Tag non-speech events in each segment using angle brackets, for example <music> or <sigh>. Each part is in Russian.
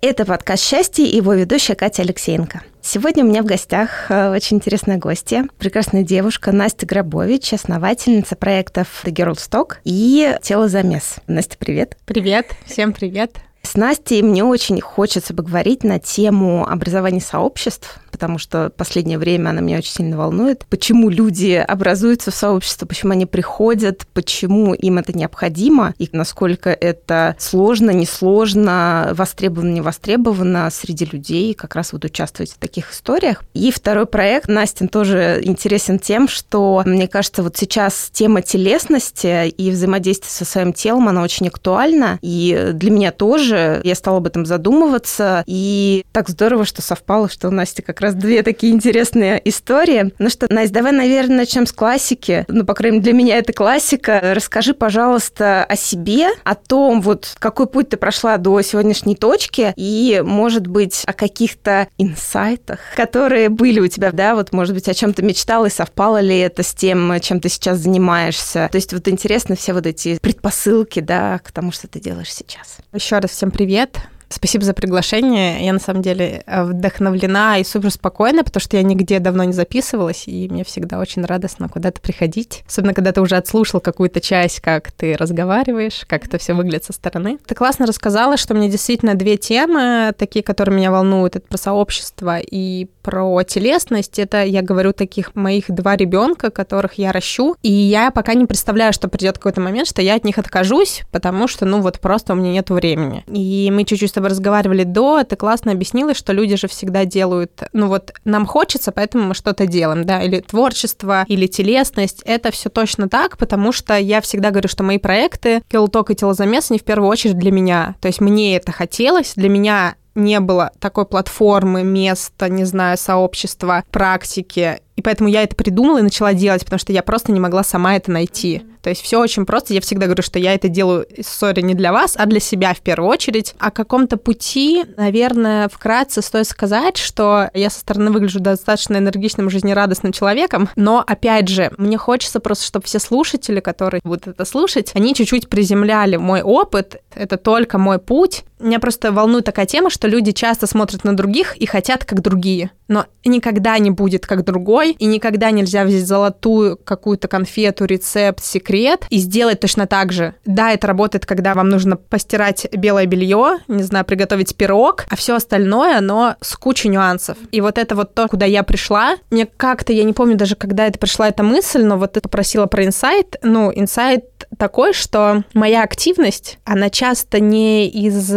Это подкаст «Счастье» и его ведущая Катя Алексеенко. Сегодня у меня в гостях э, очень интересная гостья, прекрасная девушка Настя Грабович, основательница проектов The Girl Stock и Тело Замес. Настя, привет. Привет, всем привет. С Настей мне очень хочется поговорить на тему образования сообществ, потому что последнее время она меня очень сильно волнует. Почему люди образуются в сообщество, почему они приходят, почему им это необходимо, и насколько это сложно, несложно, востребовано, не востребовано среди людей как раз вот участвовать в таких историях. И второй проект, Настин, тоже интересен тем, что, мне кажется, вот сейчас тема телесности и взаимодействия со своим телом, она очень актуальна, и для меня тоже я стала об этом задумываться, и так здорово, что совпало, что у Насти как раз две такие интересные истории. Ну что, Настя, давай, наверное, начнем с классики. Ну, по крайней мере, для меня это классика. Расскажи, пожалуйста, о себе, о том, вот какой путь ты прошла до сегодняшней точки, и, может быть, о каких-то инсайтах, которые были у тебя, да, вот, может быть, о чем ты мечтала, и совпало ли это с тем, чем ты сейчас занимаешься. То есть вот интересно все вот эти предпосылки, да, к тому, что ты делаешь сейчас. Еще раз всем привет. Спасибо за приглашение. Я на самом деле э, вдохновлена и супер спокойна, потому что я нигде давно не записывалась, и мне всегда очень радостно куда-то приходить. Особенно, когда ты уже отслушал какую-то часть, как ты разговариваешь, как это все выглядит со стороны. Ты классно рассказала, что мне действительно две темы, такие, которые меня волнуют, это про сообщество и про телесность. Это, я говорю, таких моих два ребенка, которых я ращу, и я пока не представляю, что придет какой-то момент, что я от них откажусь, потому что, ну, вот просто у меня нет времени. И мы чуть-чуть тобой разговаривали до, ты классно объяснила, что люди же всегда делают, ну вот нам хочется, поэтому мы что-то делаем, да, или творчество, или телесность, это все точно так, потому что я всегда говорю, что мои проекты, Килток и Телозамес, они в первую очередь для меня, то есть мне это хотелось, для меня не было такой платформы, места, не знаю, сообщества, практики. И поэтому я это придумала и начала делать, потому что я просто не могла сама это найти. То есть все очень просто. Я всегда говорю, что я это делаю, сори, не для вас, а для себя в первую очередь. О каком-то пути, наверное, вкратце стоит сказать, что я со стороны выгляжу достаточно энергичным, жизнерадостным человеком, но, опять же, мне хочется просто, чтобы все слушатели, которые будут это слушать, они чуть-чуть приземляли мой опыт, это только мой путь. Меня просто волнует такая тема, что люди часто смотрят на других и хотят как другие, но никогда не будет как другой, и никогда нельзя взять золотую какую-то конфету, рецепт, секрет, и сделать точно так же. Да, это работает, когда вам нужно постирать белое белье, не знаю, приготовить пирог, а все остальное, оно с кучей нюансов. И вот это вот то, куда я пришла, мне как-то, я не помню даже, когда это пришла эта мысль, но вот это попросила про инсайт. Ну, инсайт такой, что моя активность, она часто не из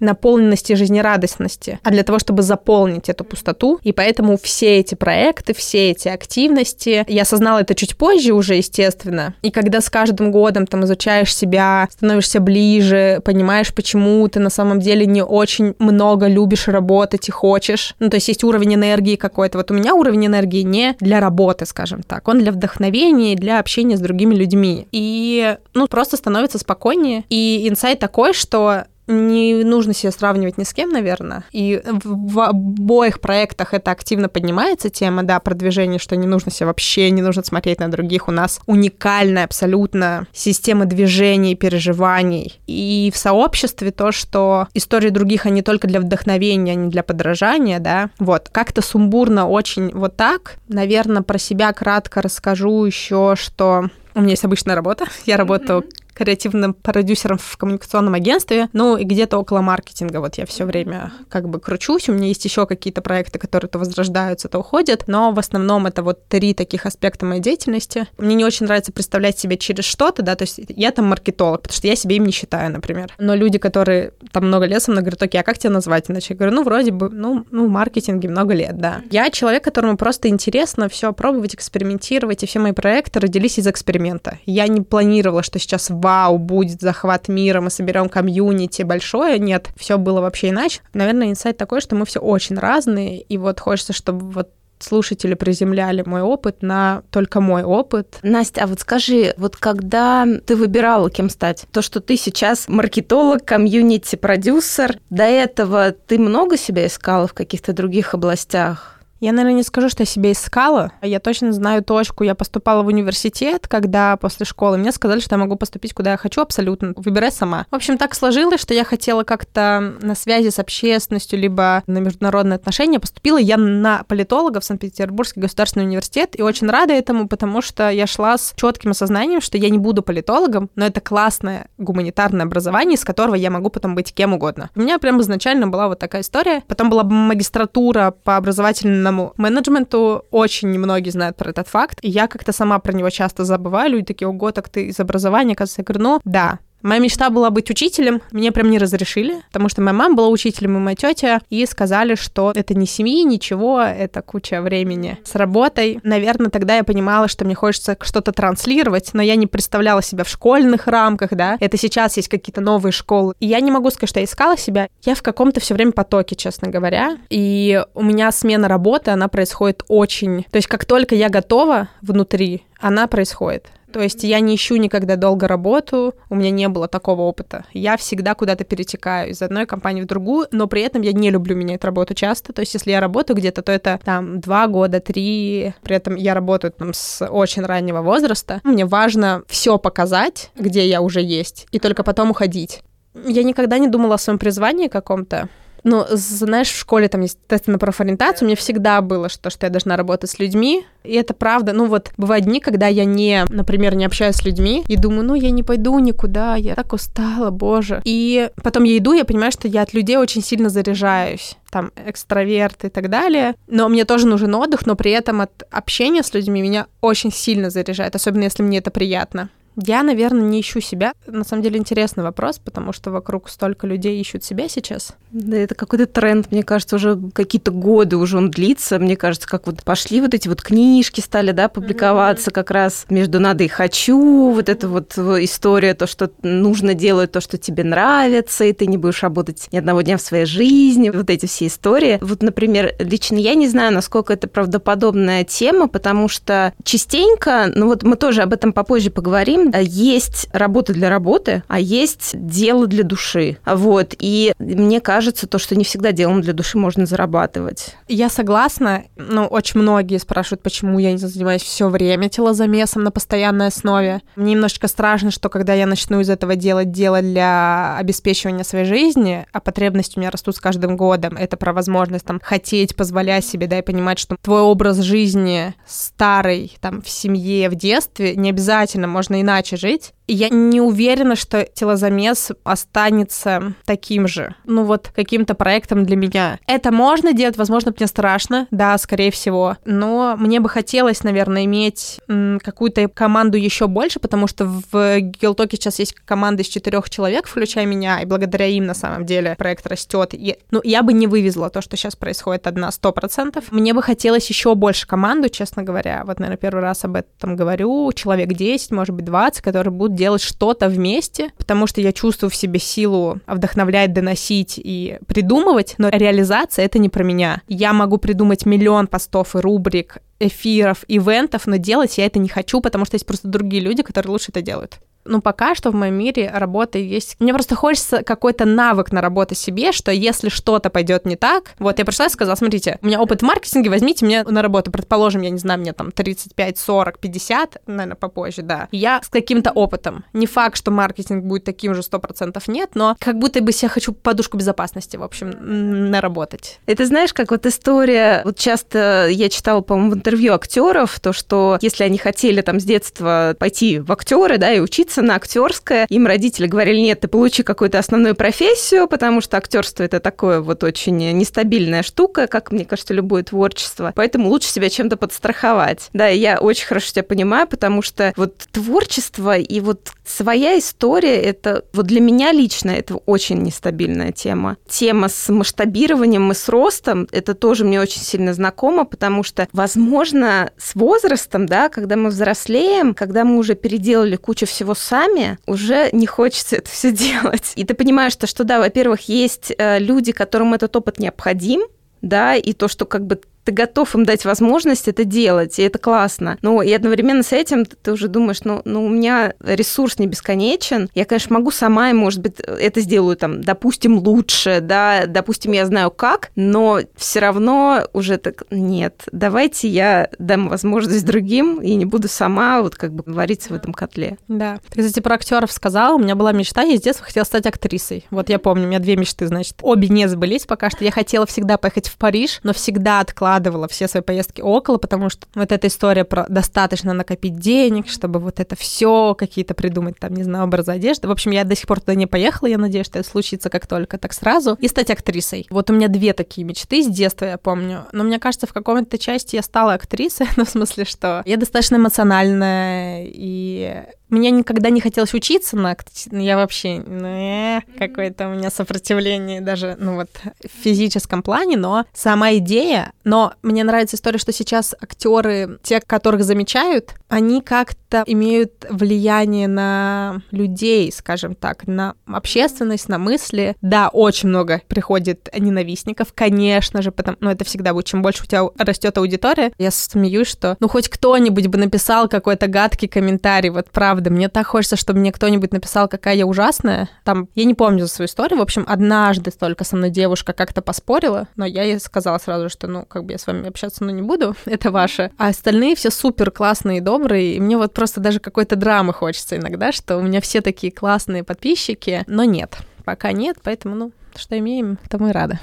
наполненности жизнерадостности, а для того, чтобы заполнить эту пустоту. И поэтому все эти проекты, все эти активности, я осознала это чуть позже уже, естественно. И когда с каждым годом там изучаешь себя, становишься ближе, понимаешь, почему ты на самом деле не очень много любишь работать и хочешь. Ну, то есть есть уровень энергии какой-то. Вот у меня уровень энергии не для работы, скажем так. Он для вдохновения и для общения с другими людьми. И, ну, просто становится спокойнее. И инсайт такой, что не нужно себя сравнивать ни с кем, наверное. И в обоих проектах это активно поднимается тема, да, продвижения, что не нужно себя вообще, не нужно смотреть на других. У нас уникальная абсолютно система движений, переживаний. И в сообществе то, что истории других, они только для вдохновения, а не для подражания, да. Вот, как-то сумбурно очень вот так. Наверное, про себя кратко расскажу еще, что у меня есть обычная работа. Я работаю креативным продюсером в коммуникационном агентстве, ну и где-то около маркетинга. Вот я все время как бы кручусь. У меня есть еще какие-то проекты, которые то возрождаются, то уходят, но в основном это вот три таких аспекта моей деятельности. Мне не очень нравится представлять себя через что-то, да, то есть я там маркетолог, потому что я себе им не считаю, например. Но люди, которые там много лет со мной говорят, окей, а как тебя назвать? Иначе я говорю, ну, вроде бы, ну, ну, в маркетинге много лет, да. Я человек, которому просто интересно все пробовать, экспериментировать, и все мои проекты родились из эксперимента. Я не планировала, что сейчас вау, будет захват мира, мы соберем комьюнити большое. Нет, все было вообще иначе. Наверное, инсайт такой, что мы все очень разные, и вот хочется, чтобы вот слушатели приземляли мой опыт на только мой опыт. Настя, а вот скажи, вот когда ты выбирала, кем стать, то, что ты сейчас маркетолог, комьюнити-продюсер, до этого ты много себя искала в каких-то других областях? Я, наверное, не скажу, что я себя искала. Я точно знаю точку. Я поступала в университет, когда после школы мне сказали, что я могу поступить куда я хочу абсолютно. Выбирай сама. В общем, так сложилось, что я хотела как-то на связи с общественностью, либо на международные отношения. Поступила я на политолога в Санкт-Петербургский государственный университет, и очень рада этому, потому что я шла с четким осознанием, что я не буду политологом, но это классное гуманитарное образование, из которого я могу потом быть кем угодно. У меня прям изначально была вот такая история. Потом была магистратура по образовательному современному менеджменту очень немногие знают про этот факт, и я как-то сама про него часто забываю, люди такие, ого, так ты из образования, оказывается, я говорю, ну, да, Моя мечта была быть учителем, мне прям не разрешили, потому что моя мама была учителем и моя тетя, и сказали, что это не семьи, ничего, это куча времени с работой. Наверное, тогда я понимала, что мне хочется что-то транслировать, но я не представляла себя в школьных рамках, да. Это сейчас есть какие-то новые школы. И я не могу сказать, что я искала себя. Я в каком-то все время потоке, честно говоря. И у меня смена работы, она происходит очень... То есть как только я готова внутри, она происходит. То есть я не ищу никогда долго работу, у меня не было такого опыта. Я всегда куда-то перетекаю из одной компании в другую, но при этом я не люблю менять работу часто. То есть если я работаю где-то, то это там два года, три. При этом я работаю там с очень раннего возраста. Мне важно все показать, где я уже есть, и только потом уходить. Я никогда не думала о своем призвании каком-то. Ну, знаешь, в школе там есть тесты на профориентацию, мне всегда было, что, что я должна работать с людьми, и это правда. Ну вот, бывают дни, когда я не, например, не общаюсь с людьми, и думаю, ну, я не пойду никуда, я так устала, боже. И потом я иду, я понимаю, что я от людей очень сильно заряжаюсь там экстраверт и так далее. Но мне тоже нужен отдых, но при этом от общения с людьми меня очень сильно заряжает, особенно если мне это приятно. Я, наверное, не ищу себя. На самом деле интересный вопрос, потому что вокруг столько людей ищут себя сейчас. Да, это какой-то тренд, мне кажется, уже какие-то годы уже он длится. Мне кажется, как вот пошли вот эти вот книжки стали, да, публиковаться mm-hmm. как раз между надо и хочу, вот эта вот история, то, что нужно делать то, что тебе нравится, и ты не будешь работать ни одного дня в своей жизни, вот эти все истории. Вот, например, лично я не знаю, насколько это правдоподобная тема, потому что частенько, ну вот мы тоже об этом попозже поговорим, есть работа для работы, а есть дело для души. Вот. И мне кажется, то, что не всегда делом для души можно зарабатывать. Я согласна. Ну, очень многие спрашивают, почему я не занимаюсь все время телозамесом на постоянной основе. Мне немножечко страшно, что когда я начну из этого делать дело для обеспечивания своей жизни, а потребности у меня растут с каждым годом, это про возможность там хотеть, позволять себе, да, и понимать, что твой образ жизни старый, там, в семье, в детстве, не обязательно, можно иначе иначе жить. Я не уверена, что телозамес останется таким же, ну вот каким-то проектом для меня. Это можно делать, возможно, мне страшно, да, скорее всего, но мне бы хотелось, наверное, иметь какую-то команду еще больше, потому что в Гилтоке сейчас есть команда из четырех человек, включая меня, и благодаря им на самом деле проект растет. И, ну, я бы не вывезла то, что сейчас происходит одна сто процентов. Мне бы хотелось еще больше команду, честно говоря. Вот, наверное, первый раз об этом говорю. Человек 10, может быть, 20, которые будут делать что-то вместе, потому что я чувствую в себе силу вдохновлять, доносить и придумывать, но реализация — это не про меня. Я могу придумать миллион постов и рубрик, эфиров, ивентов, но делать я это не хочу, потому что есть просто другие люди, которые лучше это делают ну, пока что в моем мире работа есть... Мне просто хочется какой-то навык на работу себе, что если что-то пойдет не так... Вот я пришла и сказала, смотрите, у меня опыт в маркетинге, возьмите меня на работу. Предположим, я не знаю, мне там 35, 40, 50, наверное, попозже, да. Я с каким-то опытом. Не факт, что маркетинг будет таким же 100% нет, но как будто бы я хочу подушку безопасности, в общем, наработать. Это знаешь, как вот история... Вот часто я читала, по-моему, в интервью актеров, то, что если они хотели там с детства пойти в актеры, да, и учиться учиться на актерское. Им родители говорили, нет, ты получи какую-то основную профессию, потому что актерство это такое вот очень нестабильная штука, как мне кажется, любое творчество. Поэтому лучше себя чем-то подстраховать. Да, я очень хорошо тебя понимаю, потому что вот творчество и вот своя история, это вот для меня лично это очень нестабильная тема. Тема с масштабированием и с ростом, это тоже мне очень сильно знакомо, потому что, возможно, с возрастом, да, когда мы взрослеем, когда мы уже переделали кучу всего сами, уже не хочется это все делать. И ты понимаешь, что, что да, во-первых, есть э, люди, которым этот опыт необходим, да, и то, что как бы ты готов им дать возможность это делать, и это классно. Но и одновременно с этим ты уже думаешь, ну, ну у меня ресурс не бесконечен, я, конечно, могу сама, и, может быть, это сделаю там, допустим, лучше, да, допустим, я знаю как, но все равно уже так, нет, давайте я дам возможность другим и не буду сама вот как бы вариться в этом котле. Да. Ты, кстати, про актеров сказала, у меня была мечта, я с детства хотела стать актрисой. Вот я помню, у меня две мечты, значит, обе не сбылись пока что. Я хотела всегда поехать в Париж, но всегда откладывала откладывала все свои поездки около, потому что вот эта история про достаточно накопить денег, чтобы вот это все какие-то придумать, там, не знаю, образы одежды. В общем, я до сих пор туда не поехала, я надеюсь, что это случится как только, так сразу, и стать актрисой. Вот у меня две такие мечты с детства, я помню. Но мне кажется, в каком-то части я стала актрисой, <laughs> ну, в смысле, что я достаточно эмоциональная, и мне никогда не хотелось учиться на я вообще ну, э, какое-то у меня сопротивление даже ну вот в физическом плане, но сама идея, но мне нравится история, что сейчас актеры, те, которых замечают, они как-то имеют влияние на людей, скажем так, на общественность, на мысли. Да, очень много приходит ненавистников, конечно же, потому, ну это всегда будет, чем больше у тебя растет аудитория. Я смеюсь, что ну хоть кто-нибудь бы написал какой-то гадкий комментарий, вот правда правда, мне так хочется, чтобы мне кто-нибудь написал, какая я ужасная. Там, я не помню свою историю, в общем, однажды только со мной девушка как-то поспорила, но я ей сказала сразу, что, ну, как бы я с вами общаться, ну, не буду, <laughs> это ваше. А остальные все супер классные и добрые, и мне вот просто даже какой-то драмы хочется иногда, что у меня все такие классные подписчики, но нет, пока нет, поэтому, ну, что имеем, то мы рады.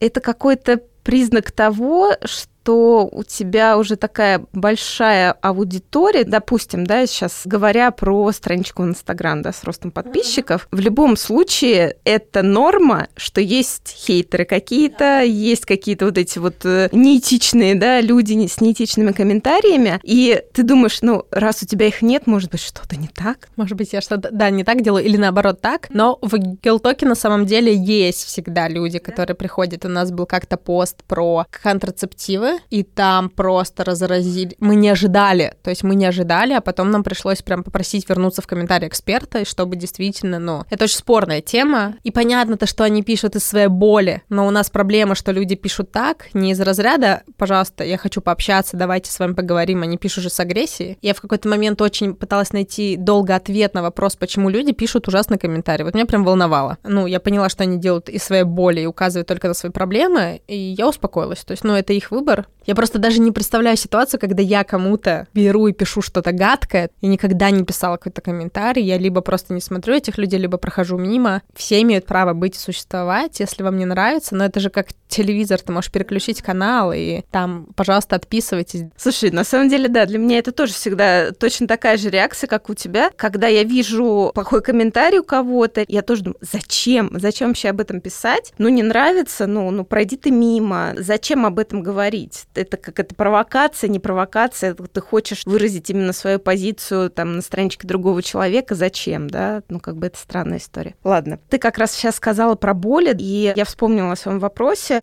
Это какой-то признак того, что что у тебя уже такая большая аудитория, допустим, да, сейчас говоря про страничку в Инстаграм, да, с ростом подписчиков, в любом случае это норма, что есть хейтеры какие-то, есть какие-то вот эти вот э, неэтичные, да, люди с неэтичными комментариями, и ты думаешь, ну, раз у тебя их нет, может быть, что-то не так? Может быть, я что-то, да, не так делаю, или наоборот так, но в Гелтоке на самом деле есть всегда люди, которые приходят, у нас был как-то пост про контрацептивы, и там просто разразили. Мы не ожидали, то есть мы не ожидали, а потом нам пришлось прям попросить вернуться в комментарии эксперта, чтобы действительно, ну, это очень спорная тема, и понятно-то, что они пишут из своей боли, но у нас проблема, что люди пишут так, не из разряда, пожалуйста, я хочу пообщаться, давайте с вами поговорим, они пишут уже с агрессией. Я в какой-то момент очень пыталась найти долго ответ на вопрос, почему люди пишут ужасные комментарии. Вот меня прям волновало. Ну, я поняла, что они делают из своей боли и указывают только на свои проблемы, и я успокоилась. То есть, ну, это их выбор, я просто даже не представляю ситуацию, когда я кому-то беру и пишу что-то гадкое. Я никогда не писала какой-то комментарий. Я либо просто не смотрю этих людей, либо прохожу мимо. Все имеют право быть и существовать, если вам не нравится. Но это же как телевизор, ты можешь переключить канал и там, пожалуйста, отписывайтесь. Слушай, на самом деле, да, для меня это тоже всегда точно такая же реакция, как у тебя. Когда я вижу плохой комментарий у кого-то, я тоже думаю, зачем? Зачем вообще об этом писать? Ну, не нравится, ну, ну пройди ты мимо. Зачем об этом говорить? Говорить. Это как это провокация, не провокация. Ты хочешь выразить именно свою позицию там на страничке другого человека. Зачем, да? Ну, как бы это странная история. Ладно. Ты как раз сейчас сказала про боли, и я вспомнила о своем вопросе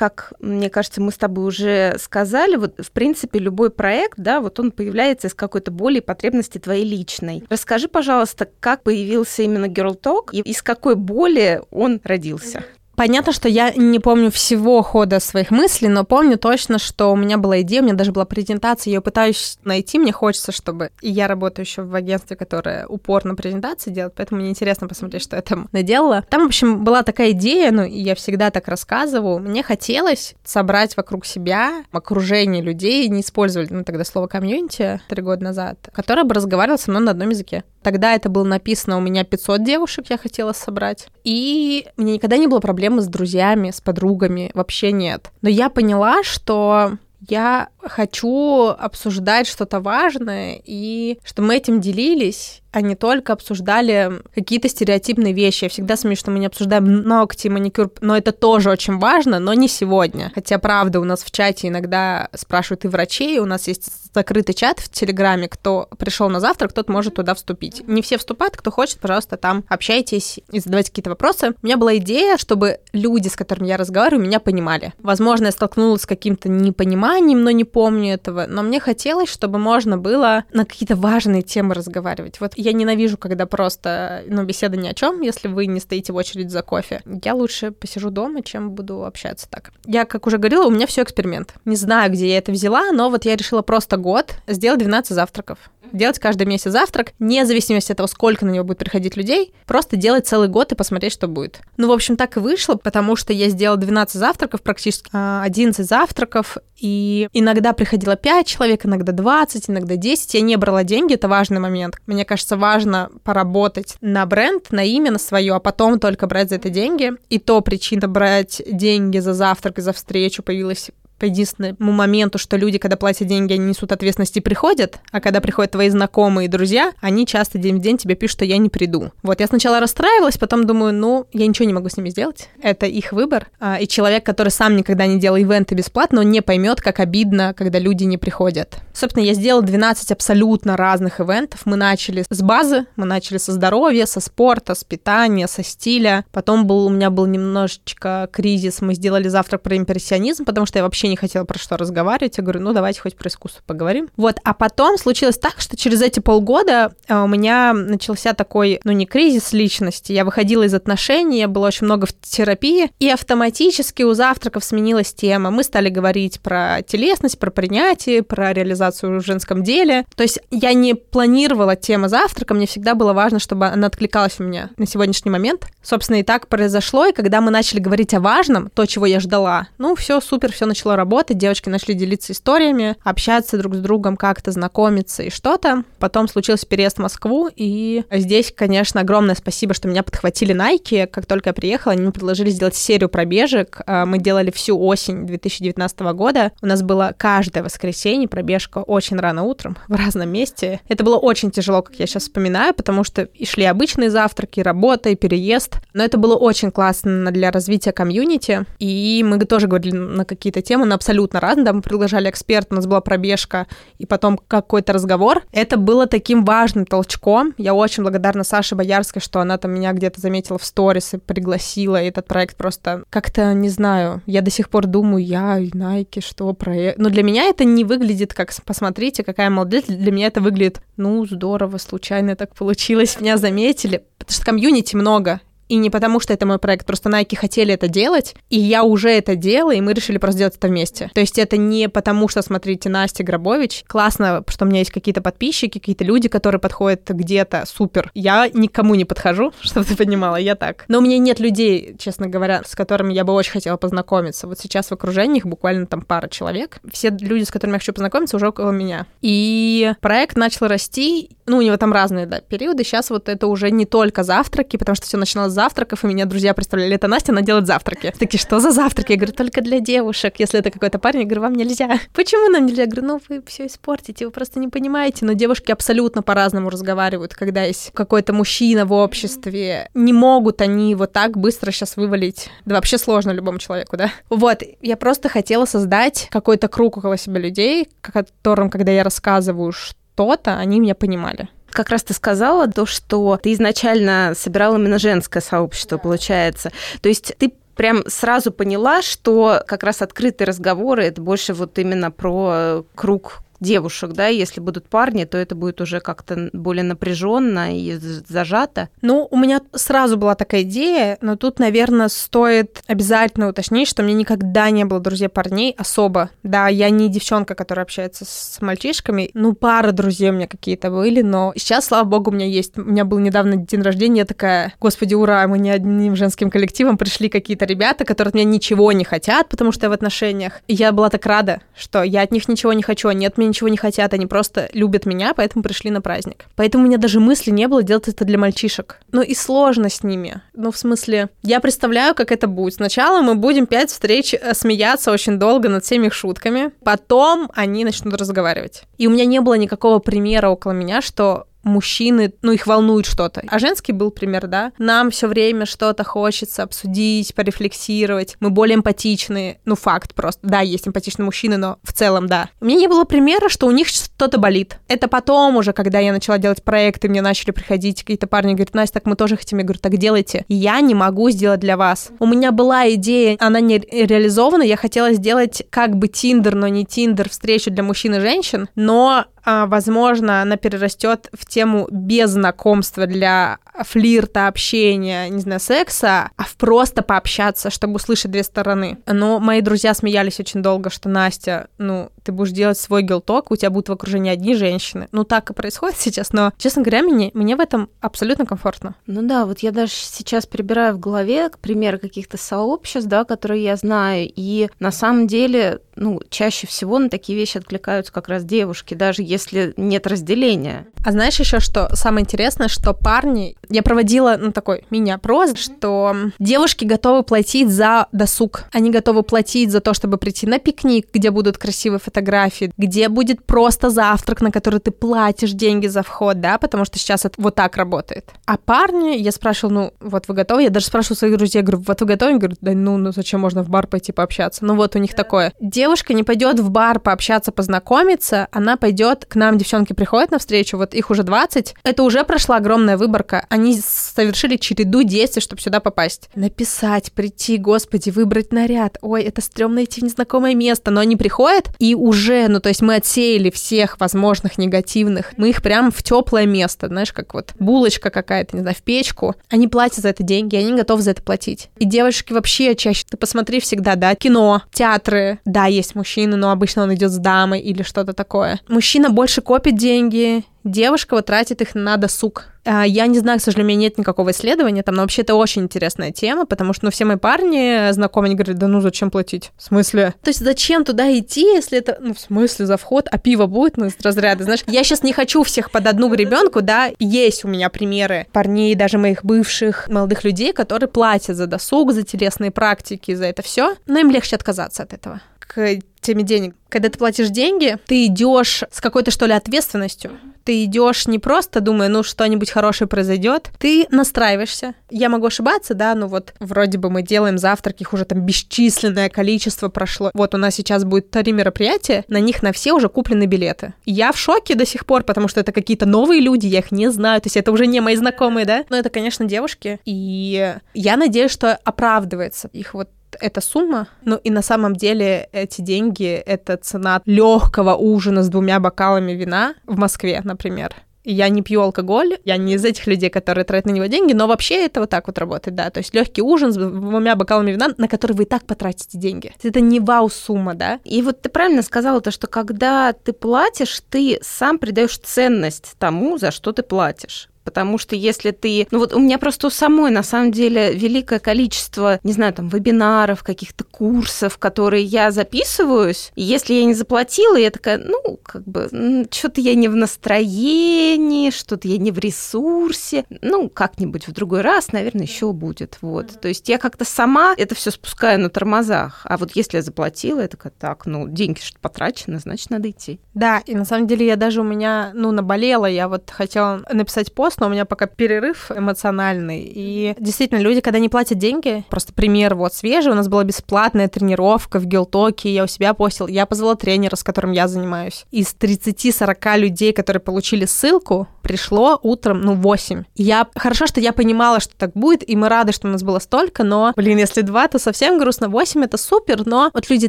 как мне кажется, мы с тобой уже сказали, вот в принципе любой проект, да, вот он появляется из какой-то боли и потребности твоей личной. Расскажи, пожалуйста, как появился именно Girl Talk и из какой боли он родился? Понятно, что я не помню всего хода своих мыслей, но помню точно, что у меня была идея, у меня даже была презентация, я ее пытаюсь найти, мне хочется, чтобы... И я работаю еще в агентстве, которое упорно презентации делает, поэтому мне интересно посмотреть, что я там наделала. Там, в общем, была такая идея, ну, и я всегда так рассказываю, мне хотелось собрать вокруг себя окружение людей, не использовали, ну, тогда слово комьюнити три года назад, которое бы разговаривало со мной на одном языке. Тогда это было написано у меня 500 девушек, я хотела собрать. И мне никогда не было проблемы с друзьями, с подругами, вообще нет. Но я поняла, что я хочу обсуждать что-то важное и чтобы мы этим делились, а не только обсуждали какие-то стереотипные вещи. Я всегда смеюсь, что мы не обсуждаем ногти, маникюр, но это тоже очень важно, но не сегодня. Хотя, правда, у нас в чате иногда спрашивают и врачей, у нас есть закрытый чат в Телеграме, кто пришел на завтрак, тот может туда вступить. Не все вступают, кто хочет, пожалуйста, там общайтесь и задавайте какие-то вопросы. У меня была идея, чтобы люди, с которыми я разговариваю, меня понимали. Возможно, я столкнулась с каким-то непониманием, но не помню этого, но мне хотелось, чтобы можно было на какие-то важные темы разговаривать. Вот я ненавижу, когда просто, ну, беседа ни о чем, если вы не стоите в очередь за кофе. Я лучше посижу дома, чем буду общаться так. Я, как уже говорила, у меня все эксперимент. Не знаю, где я это взяла, но вот я решила просто год сделать 12 завтраков делать каждый месяц завтрак, вне зависимости от того, сколько на него будет приходить людей, просто делать целый год и посмотреть, что будет. Ну, в общем, так и вышло, потому что я сделала 12 завтраков, практически 11 а, завтраков, и иногда приходило 5 человек, иногда 20, иногда 10. Я не брала деньги, это важный момент. Мне кажется, важно поработать на бренд, на имя, на свое, а потом только брать за это деньги. И то причина брать деньги за завтрак и за встречу появилась по единственному моменту, что люди, когда платят деньги, они несут ответственность и приходят, а когда приходят твои знакомые и друзья, они часто день в день тебе пишут, что я не приду. Вот я сначала расстраивалась, потом думаю, ну, я ничего не могу с ними сделать, это их выбор. А, и человек, который сам никогда не делал ивенты бесплатно, он не поймет, как обидно, когда люди не приходят. Собственно, я сделала 12 абсолютно разных ивентов. Мы начали с базы, мы начали со здоровья, со спорта, с питания, со стиля. Потом был, у меня был немножечко кризис, мы сделали завтрак про импрессионизм, потому что я вообще не хотела про что разговаривать. Я говорю, ну давайте хоть про искусство поговорим. Вот, а потом случилось так, что через эти полгода а, у меня начался такой, ну не кризис личности, я выходила из отношений, я была очень много в терапии, и автоматически у завтраков сменилась тема. Мы стали говорить про телесность, про принятие, про реализацию в женском деле. То есть я не планировала тему завтрака, мне всегда было важно, чтобы она откликалась у меня на сегодняшний момент. Собственно, и так произошло, и когда мы начали говорить о важном, то, чего я ждала, ну, все супер, все начало работать, девочки начали делиться историями, общаться друг с другом, как-то знакомиться и что-то. Потом случился переезд в Москву, и здесь, конечно, огромное спасибо, что меня подхватили Nike. Как только я приехала, они мне предложили сделать серию пробежек. А, мы делали всю осень 2019 года. У нас было каждое воскресенье пробежка очень рано утром в разном месте. Это было очень тяжело, как я сейчас вспоминаю, потому что и шли обычные завтраки, работа, и переезд. Но это было очень классно для развития комьюнити. И мы тоже говорили на какие-то темы, на абсолютно разные. Да, мы приглашали эксперта, у нас была пробежка, и потом какой-то разговор. Это было таким важным толчком. Я очень благодарна Саше Боярской, что она там меня где-то заметила в сторис и пригласила. И этот проект просто как-то, не знаю, я до сих пор думаю, я, Nike, что проект. Но для меня это не выглядит как, посмотрите, какая молодец. Для меня это выглядит, ну, здорово, случайно так получилось, меня заметили. Потому что комьюнити много, и не потому, что это мой проект, просто Nike хотели это делать, и я уже это делала, и мы решили просто сделать это вместе. То есть это не потому, что, смотрите, Настя Грабович, классно, что у меня есть какие-то подписчики, какие-то люди, которые подходят где-то, супер. Я никому не подхожу, <laughs> чтобы ты понимала, я так. Но у меня нет людей, честно говоря, с которыми я бы очень хотела познакомиться. Вот сейчас в окружении их буквально там пара человек. Все люди, с которыми я хочу познакомиться, уже около меня. И проект начал расти, ну, у него там разные, да, периоды. Сейчас вот это уже не только завтраки, потому что все начиналось с завтраков, и меня друзья представляли, это Настя, она делает завтраки. Такие, что за завтраки? Я говорю, только для девушек. Если это какой-то парень, я говорю, вам нельзя. Почему нам нельзя? Я говорю, ну, вы все испортите, вы просто не понимаете. Но девушки абсолютно по-разному разговаривают, когда есть какой-то мужчина в обществе. Не могут они вот так быстро сейчас вывалить. Да вообще сложно любому человеку, да? Вот, я просто хотела создать какой-то круг около себя людей, которым, когда я рассказываю, что-то, они меня понимали. Как раз ты сказала то, что ты изначально собирал именно женское сообщество, да. получается. То есть ты прям сразу поняла, что как раз открытые разговоры это больше вот именно про круг девушек, да, если будут парни, то это будет уже как-то более напряженно и зажато. Ну, у меня сразу была такая идея, но тут, наверное, стоит обязательно уточнить, что меня никогда не было друзей парней особо. Да, я не девчонка, которая общается с мальчишками. Ну, пара друзей у меня какие-то были, но сейчас, слава богу, у меня есть. У меня был недавно день рождения, я такая, господи, ура, мы не одним женским коллективом пришли какие-то ребята, которые от меня ничего не хотят, потому что я в отношениях. И я была так рада, что я от них ничего не хочу, они от меня ничего не хотят, они просто любят меня, поэтому пришли на праздник. Поэтому у меня даже мысли не было делать это для мальчишек. Ну и сложно с ними. Ну, в смысле, я представляю, как это будет. Сначала мы будем пять встреч э, смеяться очень долго над всеми их шутками, потом они начнут разговаривать. И у меня не было никакого примера около меня, что мужчины, ну, их волнует что-то. А женский был пример, да. Нам все время что-то хочется обсудить, порефлексировать. Мы более эмпатичны. Ну, факт просто. Да, есть эмпатичные мужчины, но в целом, да. У меня не было примера, что у них что-то болит. Это потом уже, когда я начала делать проекты, мне начали приходить какие-то парни, говорят, Настя, так мы тоже хотим. Я говорю, так делайте. Я не могу сделать для вас. У меня была идея, она не реализована, я хотела сделать как бы Тиндер, но не Тиндер, встречу для мужчин и женщин, но возможно, она перерастет в тему без знакомства для флирта, общения, не знаю, секса, а в просто пообщаться, чтобы услышать две стороны. Но мои друзья смеялись очень долго, что Настя, ну, ты будешь делать свой гелток, у тебя будут в окружении одни женщины. Ну, так и происходит <laughs> сейчас, но, честно говоря, мне, мне в этом абсолютно комфортно. Ну да, вот я даже сейчас прибираю в голове примеры каких-то сообществ, да, которые я знаю, и на самом деле, ну, чаще всего на такие вещи откликаются как раз девушки, даже если нет разделения. А знаешь еще что? Самое интересное, что парни... Я проводила, ну, такой мини-опрос, что девушки готовы платить за досуг. Они готовы платить за то, чтобы прийти на пикник, где будут красивые фотографии, где будет просто завтрак, на который ты платишь деньги за вход, да, потому что сейчас это вот так работает. А парни, я спрашивала, ну, вот вы готовы? Я даже спрашиваю своих друзей, говорю, вот вы готовы? Говорю, да ну, ну зачем можно в бар пойти пообщаться? Ну вот у них такое. Девушка не пойдет в бар пообщаться, познакомиться, она пойдет к нам, девчонки приходят на встречу, вот их уже 20, это уже прошла огромная выборка. Они совершили череду действий, чтобы сюда попасть. Написать, прийти, господи, выбрать наряд. Ой, это стрёмно идти в незнакомое место, но они приходят, и уже, ну, то есть мы отсеяли всех возможных негативных, мы их прям в теплое место, знаешь, как вот булочка какая-то, не знаю, в печку. Они платят за это деньги, они готовы за это платить. И девушки вообще чаще, ты посмотри всегда, да, кино, театры, да, есть мужчины, но обычно он идет с дамой или что-то такое. Мужчина больше копит деньги, девушка вот тратит их на досуг. А, я не знаю, к сожалению, у меня нет никакого исследования там, но вообще это очень интересная тема, потому что, ну, все мои парни знакомые, они говорят, да ну зачем платить? В смысле? То есть зачем туда идти, если это, ну, в смысле за вход, а пиво будет, ну, из разряда, знаешь? Я сейчас не хочу всех под одну гребенку, да, есть у меня примеры парней, даже моих бывших молодых людей, которые платят за досуг, за телесные практики, за это все, но им легче отказаться от этого к теме денег. Когда ты платишь деньги, ты идешь с какой-то, что ли, ответственностью. Ты идешь не просто думая, ну, что-нибудь хорошее произойдет, ты настраиваешься. Я могу ошибаться, да, ну вот вроде бы мы делаем завтраки, их уже там бесчисленное количество прошло. Вот у нас сейчас будет три мероприятия, на них на все уже куплены билеты. Я в шоке до сих пор, потому что это какие-то новые люди, я их не знаю, то есть это уже не мои знакомые, да. Но это, конечно, девушки, и я надеюсь, что оправдывается их вот эта сумма. Ну и на самом деле эти деньги — это цена легкого ужина с двумя бокалами вина в Москве, например. Я не пью алкоголь, я не из этих людей, которые тратят на него деньги, но вообще это вот так вот работает, да. То есть легкий ужин с двумя бокалами вина, на который вы и так потратите деньги. Это не вау-сумма, да. И вот ты правильно сказала то, что когда ты платишь, ты сам придаешь ценность тому, за что ты платишь. Потому что если ты... Ну вот у меня просто у самой, на самом деле, великое количество, не знаю, там, вебинаров, каких-то курсов, которые я записываюсь, и если я не заплатила, я такая, ну, как бы, что-то я не в настроении, что-то я не в ресурсе, ну, как-нибудь в другой раз, наверное, еще будет, вот. То есть я как-то сама это все спускаю на тормозах, а вот если я заплатила, я такая, так, ну, деньги что потрачены, значит, надо идти. Да, и на самом деле я даже у меня, ну, наболела, я вот хотела написать пост, но у меня пока перерыв эмоциональный. И действительно, люди, когда не платят деньги, просто пример вот свежий, у нас была бесплатная тренировка в Гелтоке, я у себя постил, я позвала тренера, с которым я занимаюсь. Из 30-40 людей, которые получили ссылку, пришло утром, ну, 8. Я... Хорошо, что я понимала, что так будет, и мы рады, что у нас было столько, но, блин, если 2, то совсем грустно. 8 — это супер, но вот люди